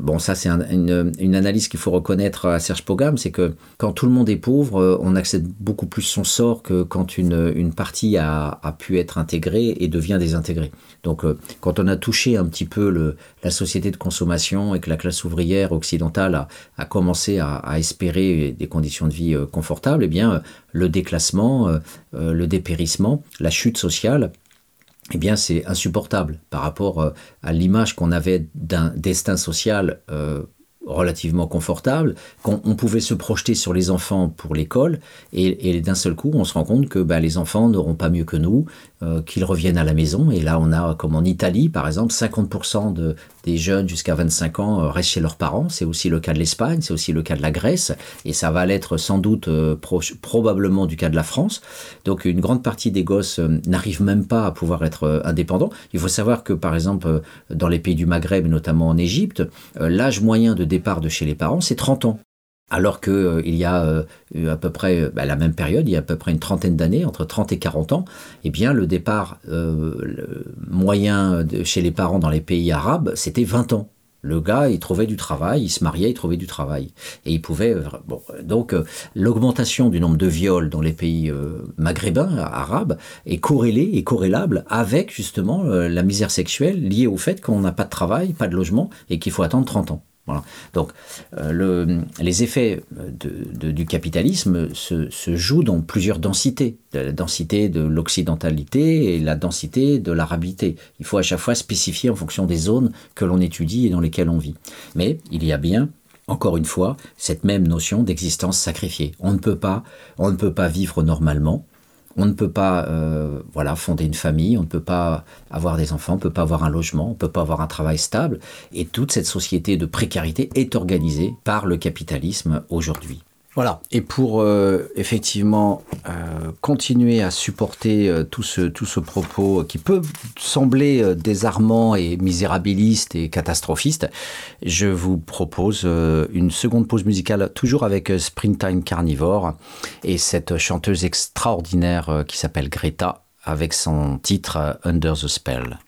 bon, ça c'est une, analyse qu'il faut reconnaître à Serge Pogam, c'est que quand tout le monde est pauvre, euh, on accepte beaucoup plus son sort que quand une, partie a, pu être intégrée et devient désintégrée. Donc euh, quand on a touché un petit peu la société de consommation et que la classe ouvrière occidentale a, commencé à, espérer des conditions de vie confortables, eh bien le déclassement, le dépérissement, la chute sociale, eh bien c'est insupportable par rapport euh, à l'image qu'on avait d'un destin social euh, relativement confortable, qu'on pouvait se projeter sur les enfants pour l'école, et, d'un seul coup, on se rend compte que bah, les enfants n'auront pas mieux que nous, euh, qu'ils reviennent à la maison. Et là, on a, comme en Italie, par exemple, 50% de, des jeunes jusqu'à 25 ans euh, restent chez leurs parents. C'est aussi le cas de l'Espagne, c'est aussi le cas de la Grèce, et ça va l'être sans doute euh, probablement du cas de la France. Donc, une grande partie des gosses n'arrivent même pas à pouvoir être indépendants. Il faut savoir que, par exemple, dans les pays du Maghreb, notamment en Égypte, l'âge moyen de départ de chez les parents, c'est 30 ans. Alors qu'il euh, il y a euh, à peu près à bah, la même période, il y a à peu près une trentaine d'années, entre 30 et 40 ans, eh bien le départ euh, moyen chez les parents dans les pays arabes, c'était 20 ans. Le gars, il trouvait du travail, il se mariait, il trouvait du travail. Et il pouvait... Donc l'augmentation du nombre de viols dans les pays maghrébins, arabes, est corrélée et corrélable avec justement la misère sexuelle liée au fait qu'on n'a pas de travail, pas de logement et qu'il faut attendre 30 ans. Donc, euh, les effets du capitalisme se, jouent dans plusieurs densités. La densité de l'occidentalité et la densité de l'arabité. Il faut à chaque fois spécifier en fonction des zones que l'on étudie et dans lesquelles on vit. Mais il y a bien encore une fois, cette même notion d'existence sacrifiée. On ne peut pas, on ne peut pas vivre normalement on ne peut pas euh, voilà, fonder une famille, on ne peut pas avoir des enfants, on ne peut pas avoir un logement, on ne peut pas avoir un travail stable. Et toute cette société de précarité est organisée par le capitalisme aujourd'hui. Voilà, et pour euh, effectivement euh, continuer à supporter euh, tout, ce, tout ce propos qui peut sembler désarmant et misérabiliste et catastrophiste, je vous propose une seconde pause musicale, toujours avec Springtime Carnivore, et cette chanteuse extraordinaire qui s'appelle Greta, avec son titre Under the Spell.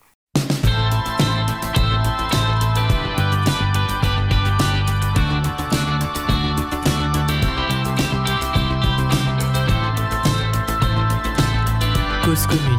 Cause commune.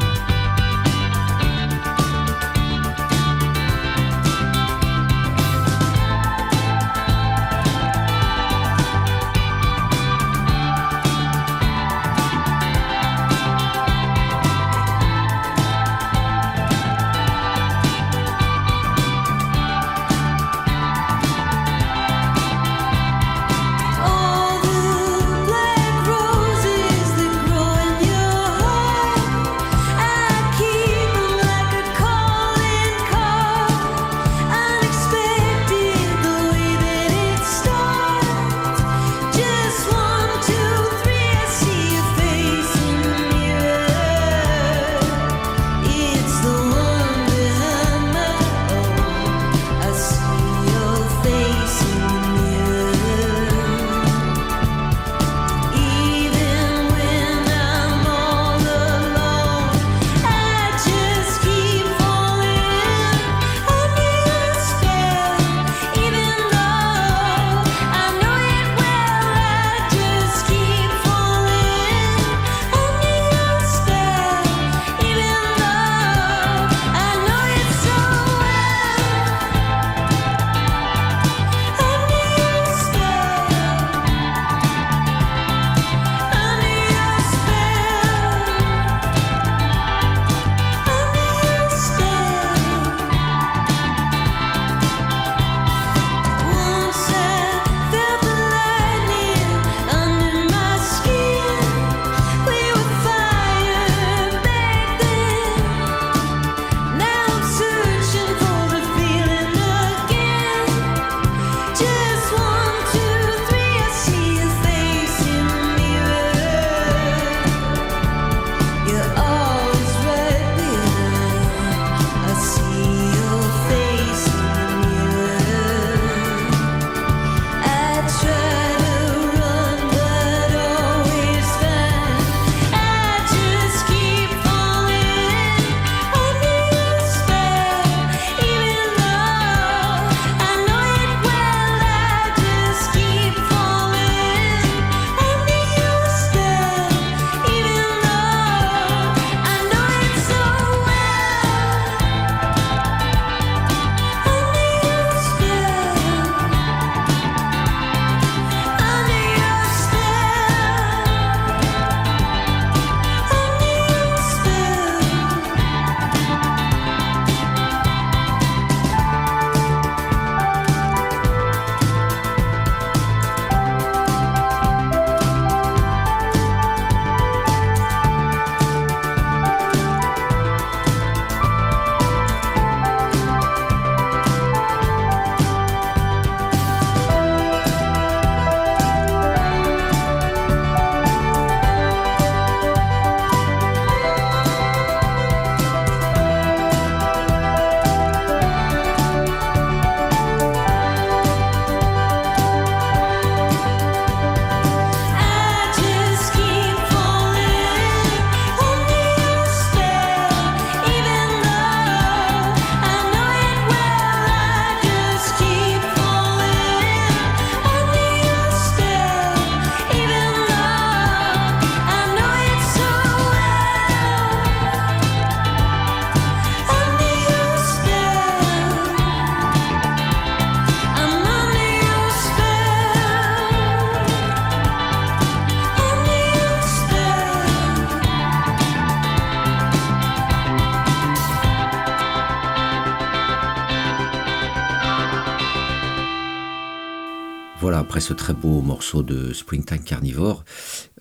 Ce très beau morceau de Springtime Carnivore,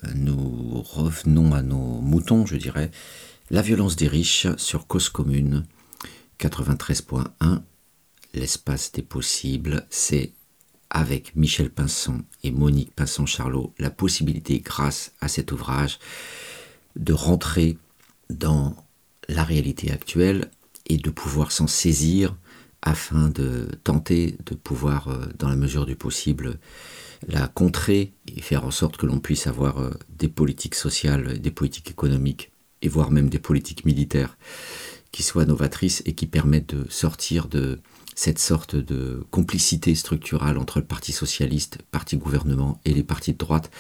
euh, nous revenons à nos moutons, je dirais. La violence des riches sur cause commune 93.1. L'espace des possibles, c'est avec Michel Pinson et Monique Pinson-Charlot la possibilité, grâce à cet ouvrage, de rentrer dans la réalité actuelle et de pouvoir s'en saisir afin de tenter de pouvoir, euh, dans la mesure du possible, la contrer et faire en sorte que l'on puisse avoir euh, des politiques sociales, des politiques économiques et voire même des politiques militaires qui soient novatrices et qui permettent de sortir de cette sorte de complicité structurale entre le Parti socialiste, Parti gouvernement et les partis de droite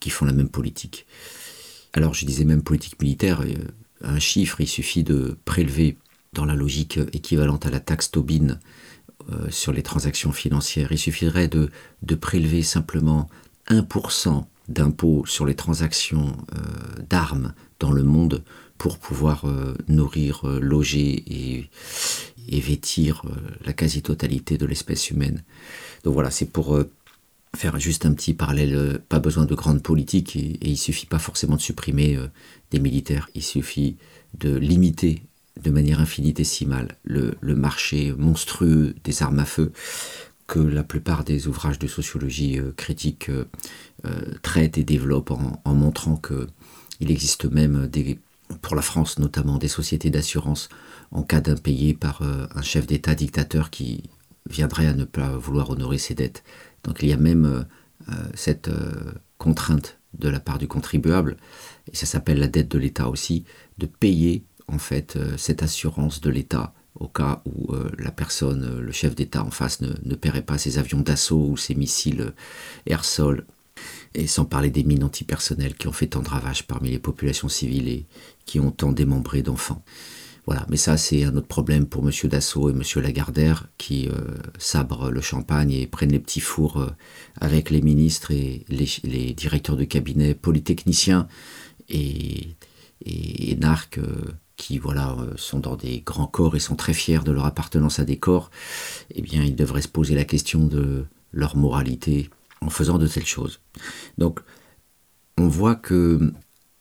qui font la même politique. Alors je disais même politique militaire, euh, un chiffre, il suffit de prélever dans la logique équivalente à la taxe Tobin euh, sur les transactions financières, il suffirait de, de prélever simplement 1% d'impôt sur les transactions euh, d'armes dans le monde pour pouvoir nourrir, loger et, et vêtir la quasi-totalité de l'espèce humaine. Donc voilà, c'est pour faire juste un petit parallèle, euh, pas besoin de grandes politiques et, il suffit pas forcément de supprimer euh, des militaires, il suffit de limiter de manière infinitésimale le, marché monstrueux des armes à feu que la plupart des ouvrages de sociologie euh, critique traitent et développent en, montrant que il existe même pour la France notamment des sociétés d'assurance en cas d'impayé par un chef d'État dictateur qui viendrait à ne pas vouloir honorer ses dettes. Donc il y a même euh, euh, cette euh, contrainte de la part du contribuable, et ça s'appelle la dette de l'État aussi, de payer en fait cette assurance de l'État au cas où la personne, le chef d'État en face ne, paierait pas ses avions d'assaut ou ses missiles air-sol, et sans parler des mines antipersonnelles qui ont fait tant de ravages parmi les populations civiles et qui ont tant démembré d'enfants. Voilà, mais ça c'est un autre problème pour Monsieur Dassault et Monsieur Lagardère qui euh, sabrent le champagne et prennent les petits fours euh, avec les ministres et les, directeurs de cabinet polytechniciens et, et, euh, qui voilà sont dans des grands corps et sont très fiers de leur appartenance à des corps. Eh bien, ils devraient se poser la question de leur moralité en faisant de telles choses. Donc, on voit que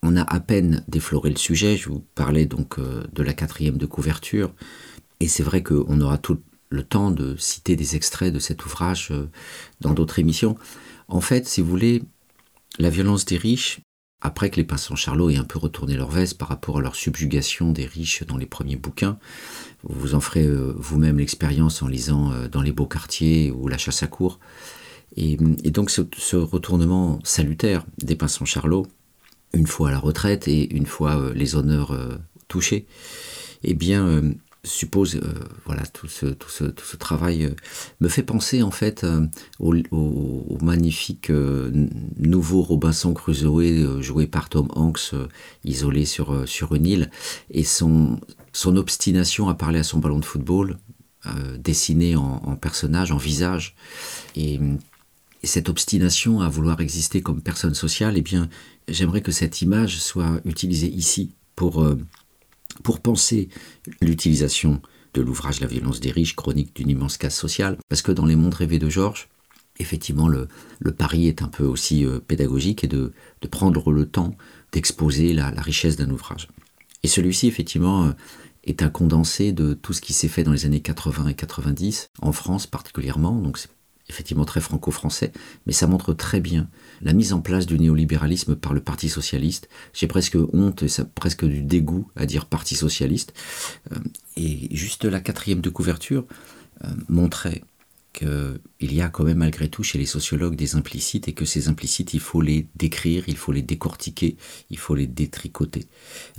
on a à peine défloré le sujet, je vous parlais donc euh, de la quatrième de couverture, et c'est vrai qu'on aura tout le temps de citer des extraits de cet ouvrage euh, dans d'autres émissions. En fait, si vous voulez, la violence des riches, après que les Pinsons Charlot aient un peu retourné leur veste par rapport à leur subjugation des riches dans les premiers bouquins, vous en ferez euh, vous-même l'expérience en lisant Dans les beaux quartiers ou La chasse à cour. Et, donc ce, retournement salutaire des Pinsons Charlot, une fois à la retraite et une fois euh, les honneurs euh, touchés, eh bien, euh, suppose, voilà, tout ce, tout ce, tout ce travail me fait penser en fait au, au, magnifique nouveau Robinson Crusoe joué par Tom Hanks, isolé sur, sur une île, et son, son obstination à parler à son ballon de football, dessiné en, personnage, en visage, et, et cette obstination à vouloir exister comme personne sociale, eh bien, j'aimerais que cette image soit utilisée ici pour, euh, pour penser l'utilisation de l'ouvrage La violence des riches, chronique d'une immense casse sociale, parce que dans les mondes rêvés de Georges, effectivement, le, pari est un peu aussi euh, pédagogique et de, prendre le temps d'exposer la, la, richesse d'un ouvrage. Et celui-ci, effectivement, euh, est un condensé de tout ce qui s'est fait dans les années 80 et 90, en France particulièrement, donc c'est effectivement très franco-français, mais ça montre très bien la mise en place du néolibéralisme par le Parti socialiste. J'ai presque honte et presque du dégoût à dire Parti socialiste. Euh, et juste la quatrième de couverture euh, montrait qu'il y a quand même malgré tout chez les sociologues des implicites et que ces implicites, il faut les décrire, il faut les décortiquer, il faut les détricoter.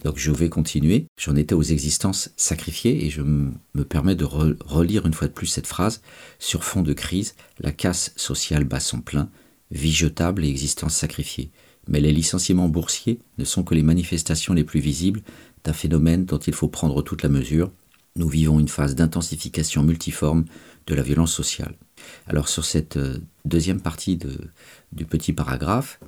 Donc je vais continuer. J'en étais aux existences sacrifiées et je me permets de relire une fois de plus cette phrase. Sur fond de crise, la casse sociale bat son plein, vie jetable et existence sacrifiée. Mais les licenciements boursiers ne sont que les manifestations les plus visibles d'un phénomène dont il faut prendre toute la mesure. Nous vivons une phase d'intensification multiforme de la violence sociale. Alors sur cette euh, deuxième partie du petit paragraphe,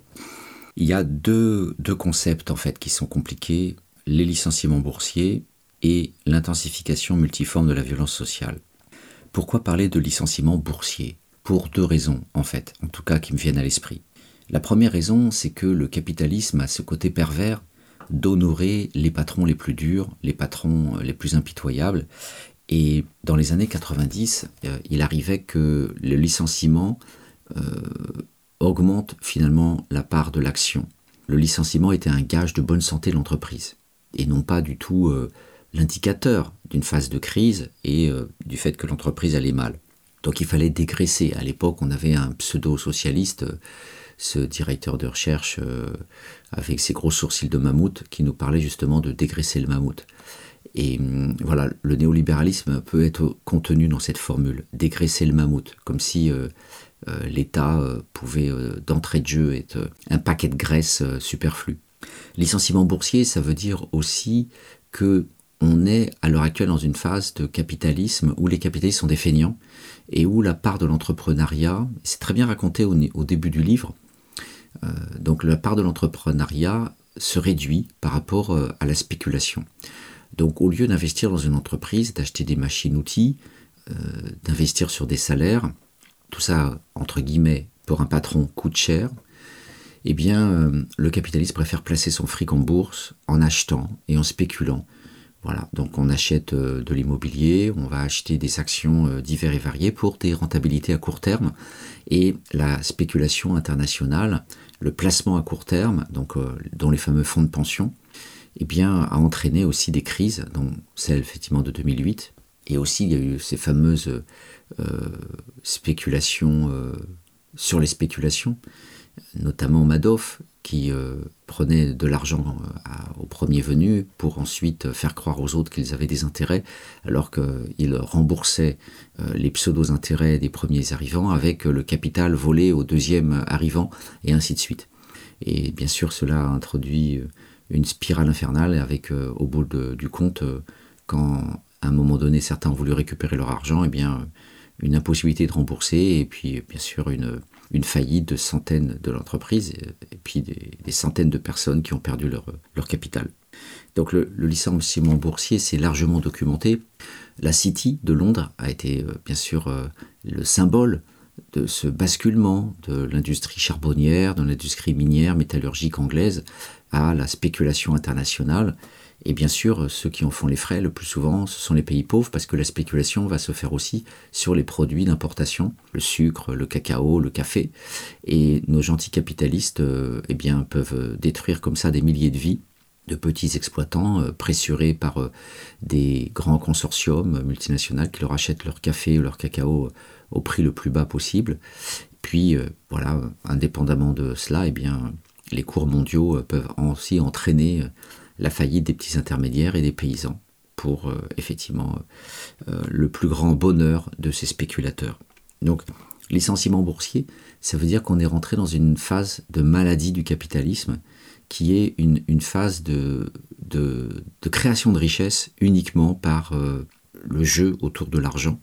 il y a deux, deux concepts en fait qui sont compliqués, les licenciements boursiers et l'intensification multiforme de la violence sociale. Pourquoi parler de licenciement boursier Pour deux raisons en fait, en tout cas qui me viennent à l'esprit. La première raison, c'est que le capitalisme a ce côté pervers d'honorer les patrons les plus durs, les patrons les plus impitoyables, et dans les années 90, euh, il arrivait que le licenciement augmente finalement la part de l'action. Le licenciement était un gage de bonne santé de l'entreprise et non pas du tout l'indicateur d'une phase de crise et du fait que l'entreprise allait mal. Donc il fallait dégraisser. À l'époque, on avait un pseudo-socialiste, ce directeur de recherche avec ses gros sourcils de mammouth, qui nous parlait justement de dégraisser le mammouth. Et hum, voilà, le néolibéralisme peut être contenu dans cette formule, dégraisser le mammouth, comme si euh, euh, l'État euh, pouvait d'entrée de jeu être un paquet de graisse superflu. Licenciement boursier, ça veut dire aussi que on est à l'heure actuelle dans une phase de capitalisme où les capitalistes sont des feignants et où la part de l'entrepreneuriat, c'est très bien raconté au, début du livre, donc la part de l'entrepreneuriat se réduit par rapport à la spéculation. Donc au lieu d'investir dans une entreprise, d'acheter des machines-outils, euh, d'investir sur des salaires, tout ça, entre guillemets, pour un patron coûte cher, eh bien, euh, le capitaliste préfère placer son fric en bourse en achetant et en spéculant. Voilà, donc on achète euh, de l'immobilier, on va acheter des actions diverses et variées pour des rentabilités à court terme. Et la spéculation internationale, le placement à court terme, donc dans les fameux fonds de pension, eh bien, a entraîné aussi des crises, dont celle effectivement de 2008. Et aussi, il y a eu ces fameuses euh, spéculations euh, sur les spéculations, notamment Madoff, qui euh, prenait de l'argent au premier venu pour ensuite faire croire aux autres qu'ils avaient des intérêts, alors qu'il remboursait les pseudo-intérêts des premiers arrivants avec le capital volé au deuxième arrivant, et ainsi de suite. Et bien sûr, cela a introduit une spirale infernale avec euh, au bout du compte, euh, quand à un moment donné certains ont voulu récupérer leur argent, et eh bien une impossibilité de rembourser et puis bien sûr une, une faillite de centaines de l'entreprise et, puis des, centaines de personnes qui ont perdu leur, capital. Donc le, licenciement boursier, c'est largement documenté. La City de Londres a été euh, bien sûr le symbole de ce basculement de l'industrie charbonnière, de l'industrie minière, métallurgique anglaise, à la spéculation internationale. Et bien sûr, ceux qui en font les frais le plus souvent, ce sont les pays pauvres, parce que la spéculation va se faire aussi sur les produits d'importation, le sucre, le cacao, le café. Et nos gentils capitalistes euh, eh bien, peuvent détruire comme ça des milliers de vies de petits exploitants euh, pressurés par euh, des grands consortiums multinationaux qui leur achètent leur café ou leur cacao au prix le plus bas possible. Puis, voilà, indépendamment de cela, eh les cours mondiaux peuvent aussi entraîner la faillite des petits intermédiaires et des paysans pour euh, effectivement le plus grand bonheur de ces spéculateurs. Donc, licenciement boursier, ça veut dire qu'on est rentré dans une phase de maladie du capitalisme qui est une, phase de, de, création de richesse uniquement par le jeu autour de l'argent.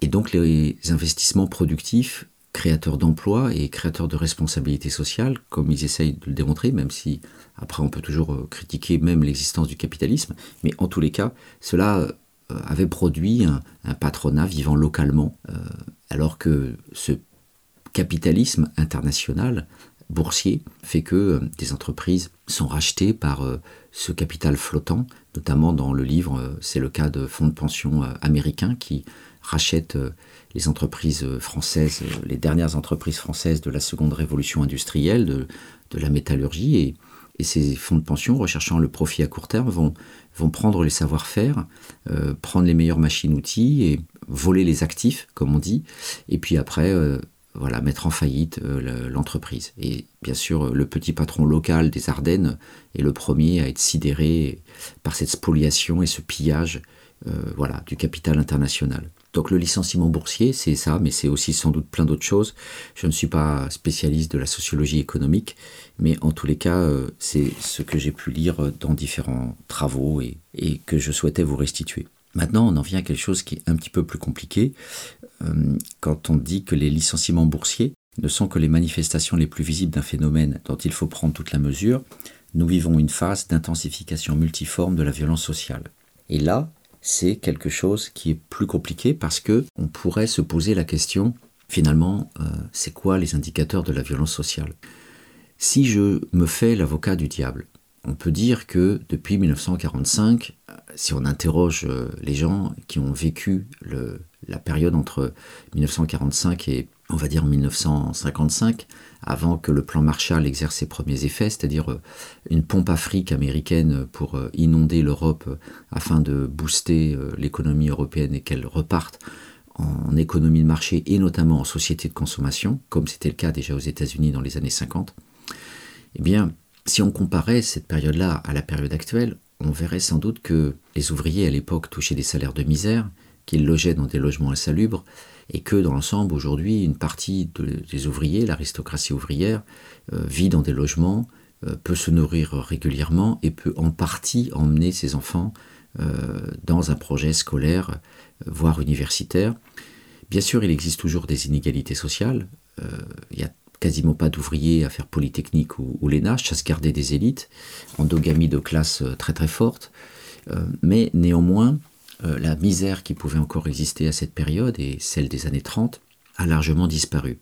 Et donc les investissements productifs créateurs d'emplois et créateurs de responsabilité sociale, comme ils essayent de le démontrer, même si après on peut toujours euh, critiquer même l'existence du capitalisme. Mais en tous les cas, cela euh, avait produit un, patronat vivant localement, euh, alors que ce capitalisme international boursier fait que des entreprises sont rachetées par ce capital flottant, notamment dans le livre, c'est le cas de fonds de pension américains qui rachètent les entreprises françaises, les dernières entreprises françaises de la seconde révolution industrielle, de, la métallurgie, et, ces fonds de pension, recherchant le profit à court terme, vont, vont prendre les savoir-faire, euh, prendre les meilleures machines-outils et voler les actifs, comme on dit, et puis après, euh, voilà, mettre en faillite euh, l'entreprise. Et bien sûr, le petit patron local des Ardennes est le premier à être sidéré par cette spoliation et ce pillage voilà, du capital international. Donc le licenciement boursier, c'est ça, mais c'est aussi sans doute plein d'autres choses. Je ne suis pas spécialiste de la sociologie économique, mais en tous les cas, euh, c'est ce que j'ai pu lire dans différents travaux et, que je souhaitais vous restituer. Maintenant, on en vient à quelque chose qui est un petit peu plus compliqué. Euh, quand on dit que les licenciements boursiers ne sont que les manifestations les plus visibles d'un phénomène dont il faut prendre toute la mesure, nous vivons une phase d'intensification multiforme de la violence sociale. Et là, c'est quelque chose qui est plus compliqué parce que on pourrait se poser la question finalement euh, c'est quoi les indicateurs de la violence sociale? Si je me fais l'avocat du diable, on peut dire que depuis 1945, euh, si on interroge euh, les gens qui ont vécu la période entre 1945 et on va dire 1955, avant que le plan Marshall exerce ses premiers effets, c'est-à-dire euh, une pompe afrique américaine pour euh, inonder l'Europe euh, afin de booster l'économie européenne et qu'elle reparte en économie de marché et notamment en société de consommation, comme c'était le cas déjà aux États-Unis dans les années 50. Eh bien, si on comparait cette période-là à la période actuelle, on verrait sans doute que les ouvriers à l'époque touchaient des salaires de misère, qu'ils logeaient dans des logements insalubres, et que dans l'ensemble, aujourd'hui, une partie des ouvriers, l'aristocratie ouvrière, euh, vit dans des logements, euh, peut se nourrir régulièrement et peut en partie emmener ses enfants euh, dans un projet scolaire, voire universitaire. Bien sûr, il existe toujours des inégalités sociales. Il n'y a quasiment pas d'ouvriers à faire Polytechnique ou, ou l'ENA, chasse garder des élites, endogamie de classe très très forte. mais néanmoins, euh, la misère qui pouvait encore exister à cette période et celle des années 30 a largement disparu.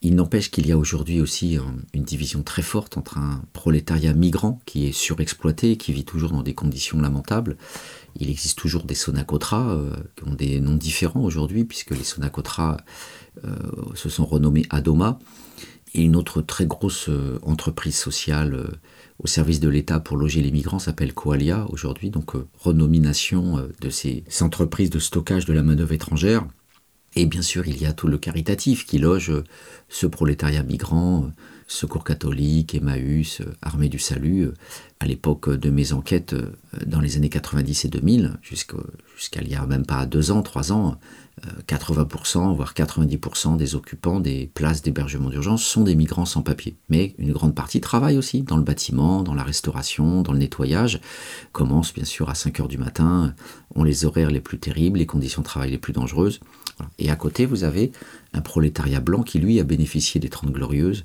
Il n'empêche qu'il y a aujourd'hui aussi une division très forte entre un prolétariat migrant qui est surexploité, qui vit toujours dans des conditions lamentables. Il existe toujours des Sonacotras euh, qui ont des noms différents aujourd'hui, puisque les Sonacotras euh, se sont renommés Adoma. Et une autre très grosse entreprise sociale au service de l'État pour loger les migrants s'appelle Coalia aujourd'hui, donc euh, renomination euh, de ces entreprises de stockage de la manœuvre étrangère. Et bien sûr, il y a tout le caritatif qui loge euh, ce prolétariat migrant, Secours catholique, Emmaüs, Armée du Salut. À l'époque de mes enquêtes, dans les années 90 et 2000, jusqu'à il y a même pas deux ans, trois ans, 80%, voire 90% des occupants des places d'hébergement d'urgence sont des migrants sans papier. Mais une grande partie travaille aussi dans le bâtiment, dans la restauration, dans le nettoyage. Commence bien sûr à 5 heures du matin, ont les horaires les plus terribles, les conditions de travail les plus dangereuses. Et à côté, vous avez un prolétariat blanc qui, lui, a bénéficié des Trente Glorieuses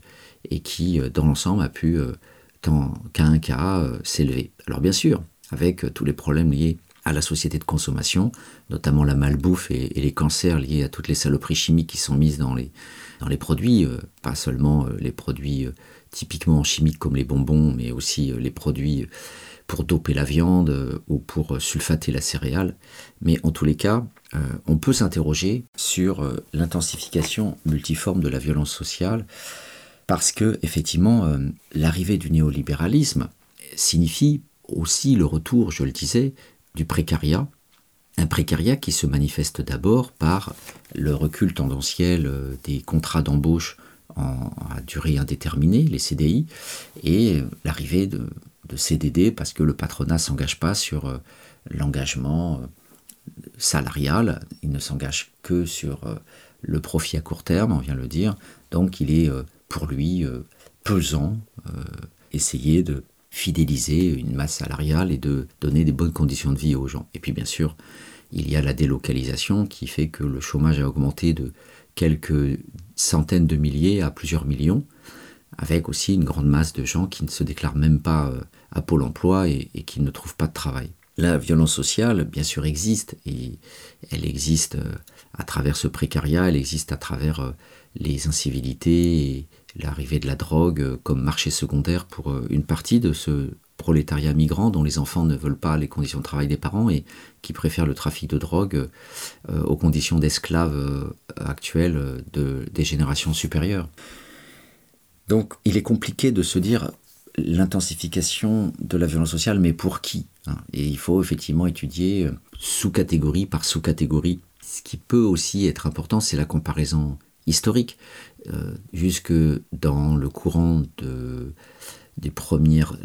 et qui, euh, dans l'ensemble, a pu, euh, tant qu'à un cas, euh, s'élever. Alors bien sûr, avec tous les problèmes liés à la société de consommation, notamment la malbouffe et, les cancers liés à toutes les saloperies chimiques qui sont mises dans les, dans les produits, euh, pas seulement euh, les produits euh, typiquement chimiques comme les bonbons, mais aussi les produits pour doper la viande ou pour sulfater la céréale. Mais en tous les cas, on peut s'interroger sur l'intensification multiforme de la violence sociale parce que effectivement l'arrivée du néolibéralisme signifie aussi le retour, je le disais, du précariat, un précariat qui se manifeste d'abord par le recul tendanciel euh, des contrats d'embauche à durée indéterminée, les CDI, et l'arrivée de, CDD parce que le patronat ne s'engage pas sur euh, l'engagement euh, salarial, il ne s'engage que sur le profit à court terme, on vient le dire, donc il est pour lui pesant, essayer de fidéliser une masse salariale et de donner des bonnes conditions de vie aux gens. Et puis bien sûr, il y a la délocalisation qui fait que le chômage a augmenté de quelques centaines de milliers à plusieurs millions, avec aussi une grande masse de gens qui ne se déclarent même pas euh, à Pôle Emploi et, qui ne trouvent pas de travail. La violence sociale, bien sûr, existe, et elle existe euh, à travers ce précariat, elle existe à travers euh, les incivilités l'arrivée de la drogue euh, comme marché secondaire pour euh, une partie de ce prolétariat migrant dont les enfants ne veulent pas les conditions de travail des parents et qui préfèrent le trafic de drogue euh, aux conditions d'esclaves actuelles de, des générations supérieures. Donc il est compliqué de se dire l'intensification de la violence sociale, mais pour qui hein? Et il faut effectivement étudier sous-catégorie par sous-catégorie. Ce qui peut aussi être important, c'est la comparaison historique. Euh, jusque dans le courant de, des premières,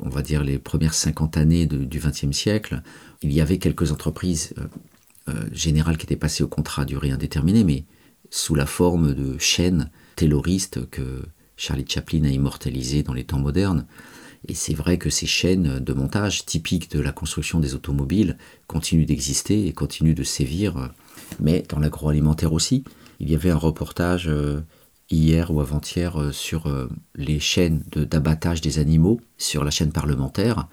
on va dire les premières 50 années du XXe siècle, il y avait quelques entreprises euh, euh, générales qui étaient passées au contrat à durée indéterminée, mais sous la forme de chaînes tayloristes que Charlie Chaplin a immortalisées dans les temps modernes. Et c'est vrai que ces chaînes de montage typiques de la construction des automobiles continuent d'exister et continuent de sévir, mais dans l'agroalimentaire aussi. Il y avait un reportage hier ou avant-hier euh, sur euh, les chaînes d'abattage des animaux sur la chaîne parlementaire.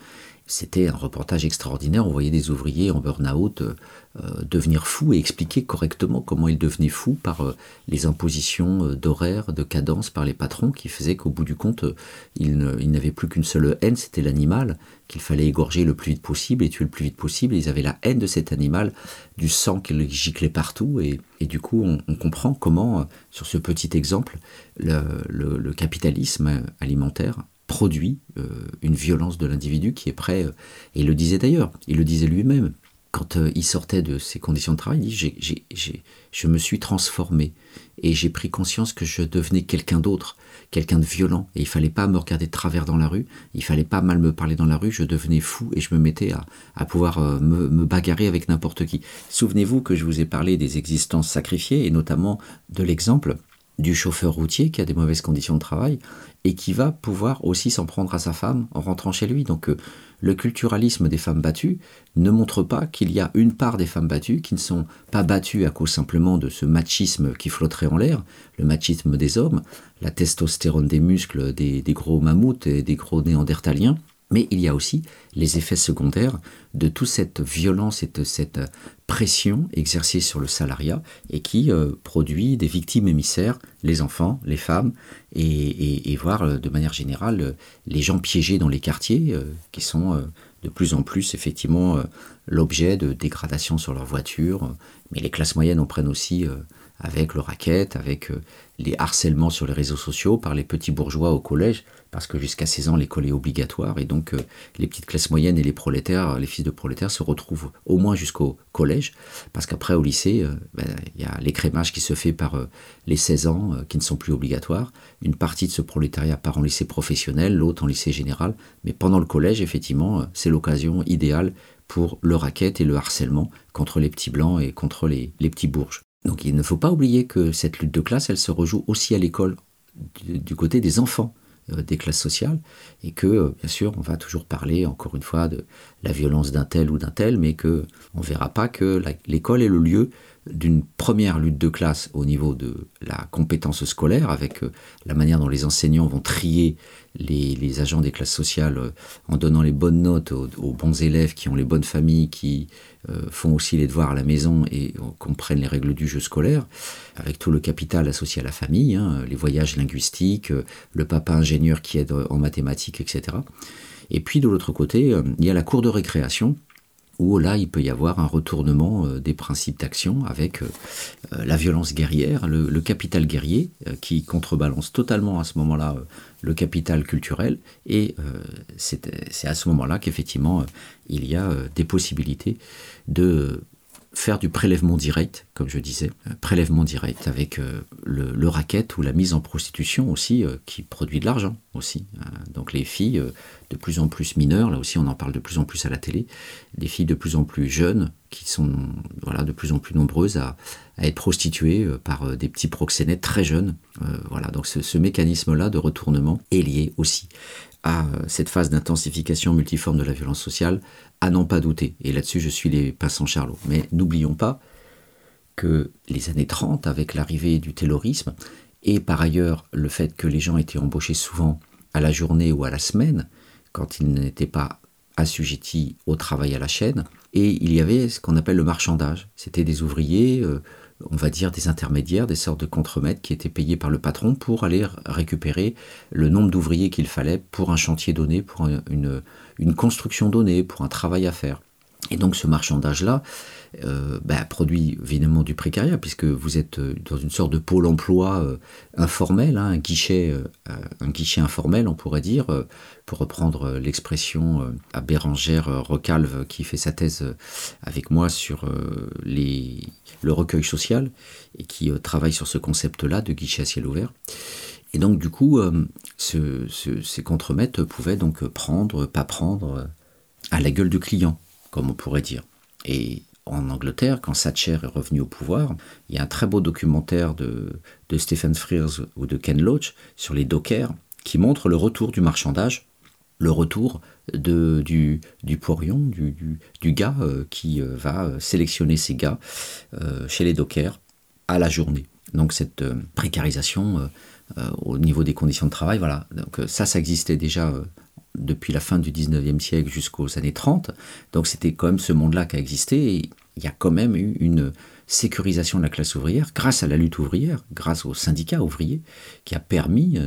C'était un reportage extraordinaire. On voyait des ouvriers en burn-out euh, euh, devenir fous et expliquer correctement comment ils devenaient fous par euh, les impositions d'horaires, de cadence par les patrons qui faisaient qu'au bout du compte, ils n'avaient plus qu'une seule haine, c'était l'animal, qu'il fallait égorger le plus vite possible et tuer le plus vite possible. ils avaient la haine de cet animal, du sang qui giclait partout. Et, du coup, on, comprend comment, sur ce petit exemple, le capitalisme alimentaire produit euh, une violence de l'individu qui est prêt, euh, et il le disait d'ailleurs, il le disait lui-même, quand euh, il sortait de ses conditions de travail, il dit Je me suis transformé et j'ai pris conscience que je devenais quelqu'un d'autre, quelqu'un de violent, et il fallait pas me regarder de travers dans la rue, il fallait pas mal me parler dans la rue, je devenais fou et je me mettais à, pouvoir me, me, bagarrer avec n'importe qui. Souvenez-vous que je vous ai parlé des existences sacrifiées et notamment de l'exemple du chauffeur routier qui a des mauvaises conditions de travail et qui va pouvoir aussi s'en prendre à sa femme en rentrant chez lui. Donc euh, le culturalisme des femmes battues ne montre pas qu'il y a une part des femmes battues qui ne sont pas battues à cause simplement de ce machisme qui flotterait en l'air, le machisme des hommes, la testostérone des muscles des, des gros mammouths et des gros néandertaliens, mais il y a aussi les effets secondaires de toute cette violence et de cette pression exercée sur le salariat et qui euh, produit des victimes émissaires, les enfants, les femmes, et, voire euh, de manière générale euh, les gens piégés dans les quartiers qui sont de plus en plus effectivement l'objet de dégradations sur leur voiture. Mais les classes moyennes en prennent aussi avec le racket, avec les harcèlements sur les réseaux sociaux par les petits bourgeois au collège parce que jusqu'à 16 ans, l'école est obligatoire, et donc euh, les petites classes moyennes et les prolétaires, les fils de prolétaires se retrouvent au moins jusqu'au collège, parce qu'après au lycée, euh, ben, il y a l'écrémage qui se fait par euh, les 16 ans qui ne sont plus obligatoires. Une partie de ce prolétariat part en lycée professionnel, l'autre en lycée général, mais pendant le collège, effectivement, c'est l'occasion idéale pour le racket et le harcèlement contre les petits blancs et contre les, les petits bourges. Donc il ne faut pas oublier que cette lutte de classe, elle se rejoue aussi à l'école du côté des enfants. Euh, des classes sociales, et que, euh, bien sûr, on va toujours parler, encore une fois, de la violence d'un tel ou d'un tel, mais que on verra pas que l'école est le lieu d'une première lutte de classe au niveau de la compétence scolaire, avec euh, la manière dont les enseignants vont trier les, agents des classes sociales en donnant les bonnes notes aux, bons élèves qui ont les bonnes familles, qui font aussi les devoirs à la maison et comprennent les règles du jeu scolaire avec tout le capital associé à la famille, hein, les voyages linguistiques, euh, le papa ingénieur qui aide en mathématiques, etc. Et puis de l'autre côté, euh, il y a la cour de récréation, où là, il peut y avoir un retournement euh, des principes d'action avec la violence guerrière, le, capital guerrier, qui contrebalance totalement à ce moment-là le capital culturel. Et c'est à ce moment-là qu'effectivement, il y a des possibilités de faire du prélèvement direct, comme je disais, euh, prélèvement direct avec euh, le, racket ou la mise en prostitution aussi, euh, qui produit de l'argent aussi. donc les filles de plus en plus mineures, là aussi on en parle de plus en plus à la télé, des filles de plus en plus jeunes qui sont voilà de plus en plus nombreuses à, être prostituées par des petits proxénètes très jeunes. voilà, donc ce mécanisme-là de retournement est lié aussi à cette phase d'intensification multiforme de la violence sociale à n'en pas douter. Et là-dessus, je suis les passants Charlot. Mais n'oublions pas que les années 30, avec l'arrivée du terrorisme, et par ailleurs le fait que les gens étaient embauchés souvent à la journée ou à la semaine, quand ils n'étaient pas assujettis au travail à la chaîne, et il y avait ce qu'on appelle le marchandage. C'était des ouvriers, euh, on va dire des intermédiaires, des sortes de contremaîtres qui étaient payés par le patron pour aller récupérer le nombre d'ouvriers qu'il fallait pour un chantier donné, pour une, une construction donnée, pour un travail à faire. Et donc ce marchandage-là euh, bah, produit évidemment du précariat, puisque vous êtes euh, dans une sorte de pôle emploi euh, informel, hein, un, guichet, un guichet informel, on pourrait dire, pour reprendre l'expression à Bérangère Recalve, qui fait sa thèse avec moi sur les, le recueil social, et qui travaille sur ce concept-là de guichet à ciel ouvert. Et donc du coup, ces contremaîtres pouvaient donc prendre, pas prendre, à la gueule du client comme on pourrait dire. Et en Angleterre, quand Thatcher est revenu au pouvoir, il y a un très beau documentaire de, Stephen Frears ou de Ken Loach sur les dockers qui montre le retour du marchandage, le retour du, du porion, du, du, gars euh, qui euh, va sélectionner ses gars euh, chez les dockers à la journée. Donc cette précarisation au niveau des conditions de travail, voilà. Donc ça, ça existait déjà depuis la fin du 19e siècle jusqu'aux années 30. Donc c'était quand même ce monde-là qui a existé. Et il y a quand même eu une sécurisation de la classe ouvrière grâce à la lutte ouvrière, grâce aux syndicats ouvriers, qui a permis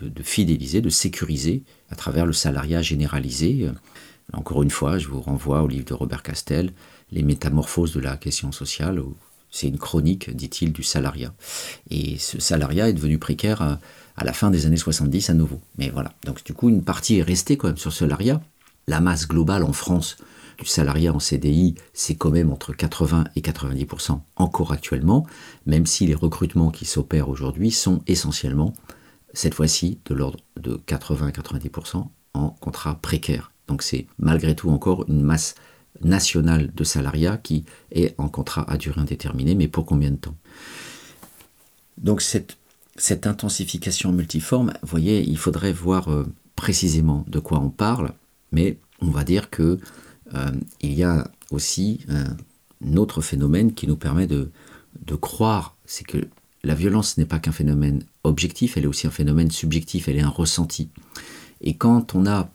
de, de fidéliser, de sécuriser à travers le salariat généralisé. Encore une fois, je vous renvoie au livre de Robert Castel, Les métamorphoses de la question sociale, c'est une chronique, dit-il, du salariat. Et ce salariat est devenu précaire à, la fin des années 70 à nouveau. Mais voilà. Donc du coup, une partie est restée quand même sur salariat. La masse globale en France du salariat en CDI, c'est quand même entre 80 et 90% encore actuellement, même si les recrutements qui s'opèrent aujourd'hui sont essentiellement, cette fois-ci, de l'ordre de 80 à 90% en contrat précaire. Donc c'est malgré tout encore une masse nationale de salariat qui est en contrat à durée indéterminée, mais pour combien de temps? Donc cette, cette intensification multiforme, vous voyez, il faudrait voir euh, précisément de quoi on parle, mais on va dire que euh, il y a aussi un autre phénomène qui nous permet de, de croire, c'est que la violence n'est pas qu'un phénomène objectif, elle est aussi un phénomène subjectif, elle est un ressenti. Et quand on a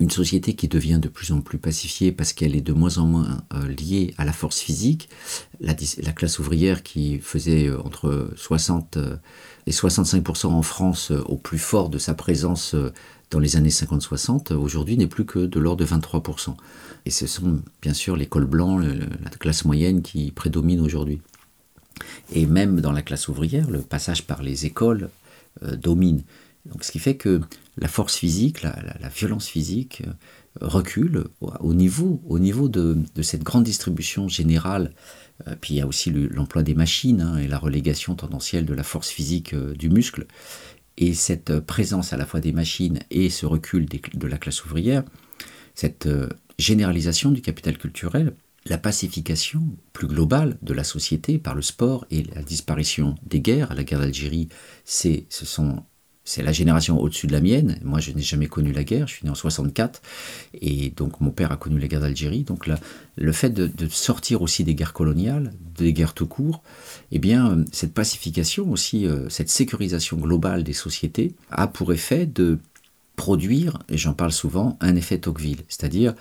une société qui devient de plus en plus pacifiée parce qu'elle est de moins en moins euh, liée à la force physique, la, la classe ouvrière qui faisait euh, entre 60 euh, et 65% en France au plus fort de sa présence dans les années 50-60, aujourd'hui n'est plus que de l'ordre de 23%. Et ce sont bien sûr les cols blancs, la classe moyenne qui prédomine aujourd'hui. Et même dans la classe ouvrière, le passage par les écoles domine. Donc, ce qui fait que la force physique, la, violence physique euh, recule au niveau, au niveau de, cette grande distribution générale. Euh, puis il y a aussi l'emploi le, des machines hein, et la relégation tendancielle de la force physique euh, du muscle. Et cette présence à la fois des machines et ce recul de la classe ouvrière, cette généralisation du capital culturel, la pacification plus globale de la société par le sport et la disparition des guerres. La guerre d'Algérie, ce sont c'est la génération au-dessus de la mienne. Moi, je n'ai jamais connu la guerre. Je suis né en 64. Et donc, mon père a connu la guerre d'Algérie. Donc, le fait de, de, sortir aussi des guerres coloniales, des guerres tout court, eh bien, cette pacification aussi, euh, cette sécurisation globale des sociétés a pour effet de produire, et j'en parle souvent, un effet Tocqueville. C'est-à-dire,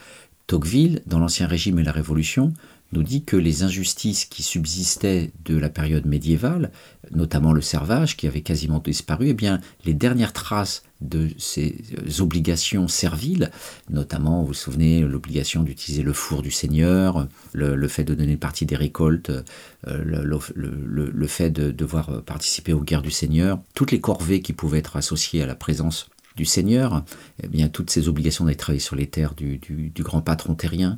Tocqueville, dans l'Ancien Régime et la Révolution, nous dit que les injustices qui subsistaient de la période médiévale, notamment le servage qui avait quasiment disparu, eh bien, les dernières traces de ces obligations serviles, notamment, vous vous souvenez, l'obligation d'utiliser le four du seigneur, le, fait de donner une partie des récoltes, euh, le, fait de devoir participer aux guerres du seigneur, toutes les corvées qui pouvaient être associées à la présence du seigneur, eh bien, toutes ces obligations d'aller travailler sur les terres du, du grand patron terrien,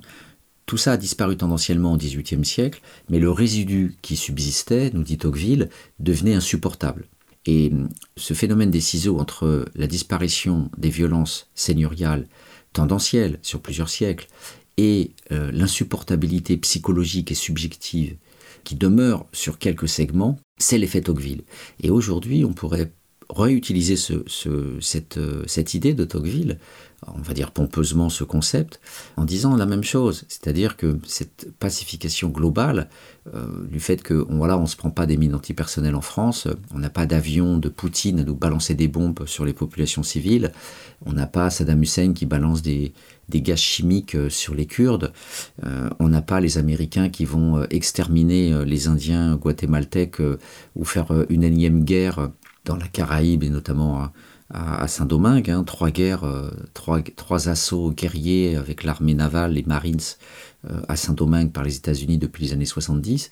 tout ça a disparu tendanciellement au XVIIIe siècle, mais le résidu qui subsistait, nous dit Tocqueville, devenait insupportable. Et ce phénomène des ciseaux entre la disparition des violences seigneuriales tendancielles sur plusieurs siècles et euh, l'insupportabilité psychologique et subjective qui demeure sur quelques segments, c'est l'effet Tocqueville. Et aujourd'hui, on pourrait réutiliser euh, cette idée de Tocqueville on va dire pompeusement ce concept, en disant la même chose, c'est-à-dire que cette pacification globale, euh, du fait que voilà, on ne se prend pas des mines antipersonnelles en France, on n'a pas d'avion de Poutine à nous balancer des bombes sur les populations civiles, on n'a pas Saddam Hussein qui balance des, des gaz chimiques sur les Kurdes, euh, on n'a pas les Américains qui vont exterminer les Indiens guatémaltèques euh, ou faire une énième guerre dans la Caraïbe et notamment à, Saint-Domingue, hein, trois guerres, euh, trois, trois assauts guerriers avec l'armée navale, les Marines euh, à Saint-Domingue par les États-Unis depuis les années 70,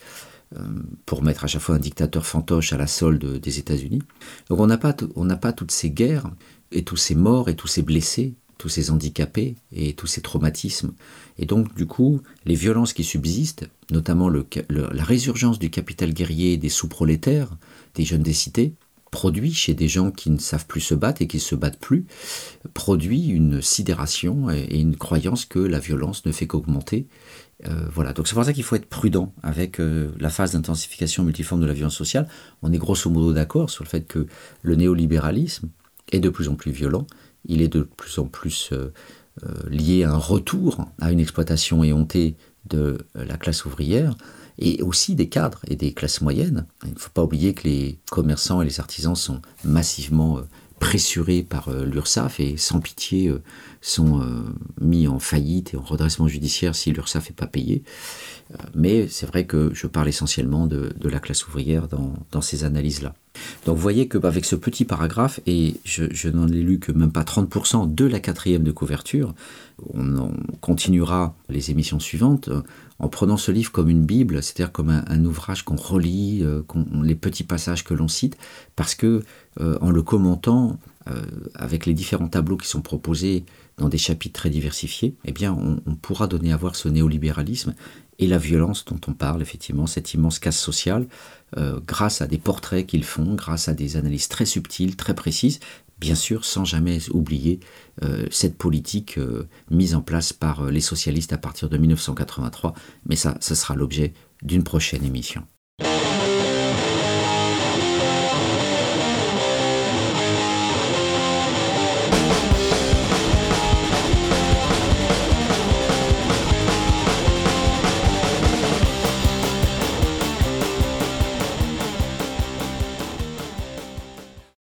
euh, pour mettre à chaque fois un dictateur fantoche à la solde des États-Unis. Donc on n'a pas, on pas toutes ces guerres et tous ces morts et tous ces blessés, tous ces handicapés et tous ces traumatismes. Et donc du coup, les violences qui subsistent, notamment le, le, la résurgence du capital guerrier des sous-prolétaires, des jeunes des cités, produit chez des gens qui ne savent plus se battre et qui se battent plus, produit une sidération et une croyance que la violence ne fait qu'augmenter. Euh, voilà, donc c'est pour ça qu'il faut être prudent avec euh, la phase d'intensification multiforme de la violence sociale. On est grosso modo d'accord sur le fait que le néolibéralisme est de plus en plus violent, il est de plus en plus euh lié à un retour à une exploitation éhontée de la classe ouvrière, et aussi des cadres et des classes moyennes. Il ne faut pas oublier que les commerçants et les artisans sont massivement pressurés par l'URSSAF et sans pitié sont mis en faillite et en redressement judiciaire si l'URSSAF n'est pas payé. Mais c'est vrai que je parle essentiellement de, la classe ouvrière dans, ces analyses-là. Donc vous voyez qu'avec ce petit paragraphe, et je, n'en ai lu que même pas 30% de la quatrième de couverture, on, continuera les émissions suivantes euh, en prenant ce livre comme une Bible, c'est-à-dire comme un, ouvrage qu'on relit, euh, les petits passages que l'on cite, parce que euh, en le commentant, avec les différents tableaux qui sont proposés dans des chapitres très diversifiés, eh on, on pourra donner à voir ce néolibéralisme et la violence dont on parle, effectivement, cette immense casse sociale, euh, grâce à des portraits qu'ils font, grâce à des analyses très subtiles, très précises, bien sûr sans jamais oublier euh, cette politique euh, mise en place par les socialistes à partir de 1983, mais ça, ce sera l'objet d'une prochaine émission.